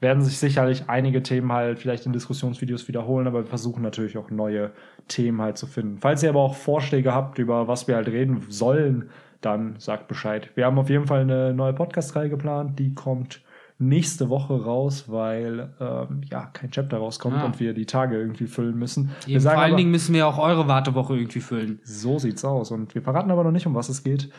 werden sich sicherlich einige Themen halt vielleicht in Diskussionsvideos wiederholen, aber wir versuchen natürlich auch neue Themen halt zu finden. Falls ihr aber auch Vorschläge habt, über was wir halt reden sollen, dann sagt Bescheid. Wir haben auf jeden Fall eine neue Podcast-Reihe geplant, die kommt nächste Woche raus, weil ähm, ja kein Chapter rauskommt Ah. und wir die Tage irgendwie füllen müssen. wir Eben, vor sagen allen aber, Dingen müssen wir auch eure Wartewoche irgendwie füllen. so sieht's aus und wir verraten aber noch nicht, um was es geht.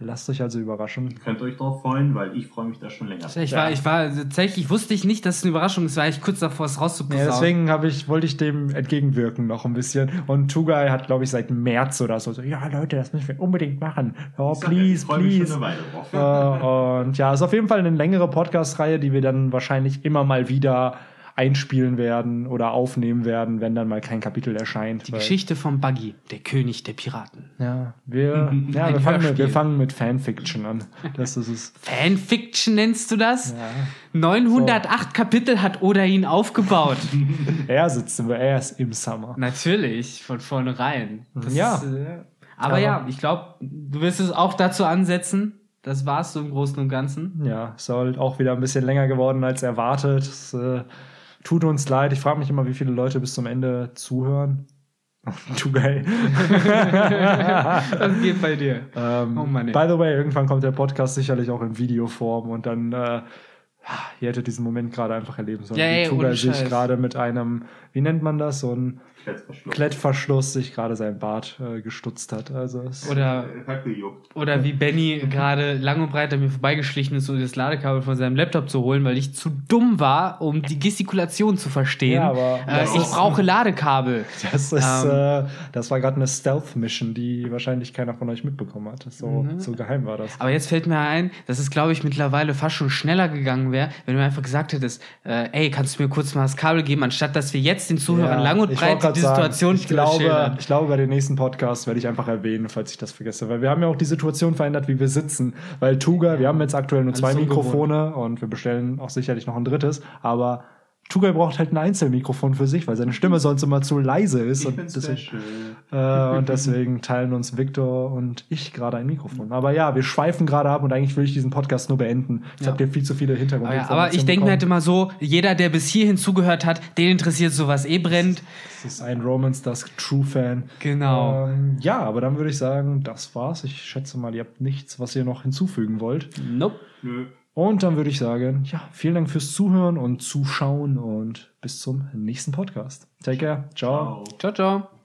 Lasst euch also überraschen. Könnt euch drauf freuen, weil ich freue mich da schon länger. Ich Ja. war, ich war tatsächlich, wusste ich nicht, dass es eine Überraschung ist, war ich kurz davor, es Ja, rauszuposaunen. deswegen habe ich, wollte ich dem entgegenwirken noch ein bisschen. Und Tugai hat, glaube ich, seit März oder so, so, ja, Leute, das müssen wir unbedingt machen. Oh, Ich sag ja, ich please, mich schon please. eine Weile drauf. Äh, und ja, ist auf jeden Fall eine längere Podcast-Reihe, die wir dann wahrscheinlich immer mal wieder einspielen werden oder aufnehmen werden, wenn dann mal kein Kapitel erscheint. Die Geschichte vom Buggy, der König der Piraten. Ja, wir, ja, wir, fangen mit, wir fangen mit Fanfiction an. Das ist es. Fanfiction nennst du das? Ja. 908 Kapitel hat Oda ihn aufgebaut. Er sitzt, im- er ist im Summer. Natürlich, von vornherein. Das Ja. Ist, äh, aber, Aber- ja, ich glaube, du wirst es auch dazu ansetzen. Das war's so im Großen und Ganzen. Ja, ist halt auch wieder ein bisschen länger geworden als erwartet. Es, äh, tut uns leid. Ich frage mich immer, wie viele Leute bis zum Ende zuhören. Too geil. Was geht bei dir? ähm, Oh Mann, ey. by the way, irgendwann kommt der Podcast sicherlich auch in Videoform und dann äh, ihr hättet diesen Moment gerade einfach erleben sollen. Ja, wie Tuga sich gerade mit einem, wie nennt man das, so ein Klettverschluss. Klettverschluss sich gerade sein Bart äh, gestutzt hat. Also es, Oder, Hat gejuckt. oder wie Benny gerade lang und breit an mir vorbeigeschlichen ist, um das Ladekabel von seinem Laptop zu holen, weil ich zu dumm war, um die Gestikulation zu verstehen. Ja, aber äh, ich ist- brauche Ladekabel. das, ist, Ähm. äh, das war gerade eine Stealth-Mission, die wahrscheinlich keiner von euch mitbekommen hat. So, Mhm. so geheim war das. Aber jetzt fällt mir ein, dass es, glaube ich, mittlerweile fast schon schneller gegangen wäre, wenn du mir einfach gesagt hättest, äh, ey, kannst du mir kurz mal das Kabel geben, anstatt dass wir jetzt den Zuhörern Ja, lang und breit die sagen, Situation ich glaube, ich glaube, bei den nächsten Podcasts werde ich einfach erwähnen, falls ich das vergesse. Weil wir haben ja auch die Situation verändert, wie wir sitzen. Weil Tuga, wir haben jetzt aktuell nur Alles zwei. Mikrofone und wir bestellen auch sicherlich noch ein drittes. Aber Tuga braucht halt ein Einzelmikrofon für sich, weil seine Stimme sonst immer zu leise ist. Ich Und deswegen, äh, und deswegen teilen uns Victor und ich gerade ein Mikrofon. Aber ja, wir schweifen gerade ab und eigentlich will ich diesen Podcast nur beenden. Jetzt Ja. habt ihr viel zu viele Aber, ja, Hintergrundinformationen. aber ich denke mir halt immer so, jeder, der bis hierhin zugehört hat, den interessiert sowas eh brennt. Das ist ein Romance Dusk True Fan. Genau. Ähm, ja, aber dann würde ich sagen, das war's. Ich schätze mal, ihr habt nichts, was ihr noch hinzufügen wollt. Nope. Nö. Und dann würde ich sagen, ja, vielen Dank fürs Zuhören und Zuschauen und bis zum nächsten Podcast. Take care. Ciao. Ciao. Ciao, ciao.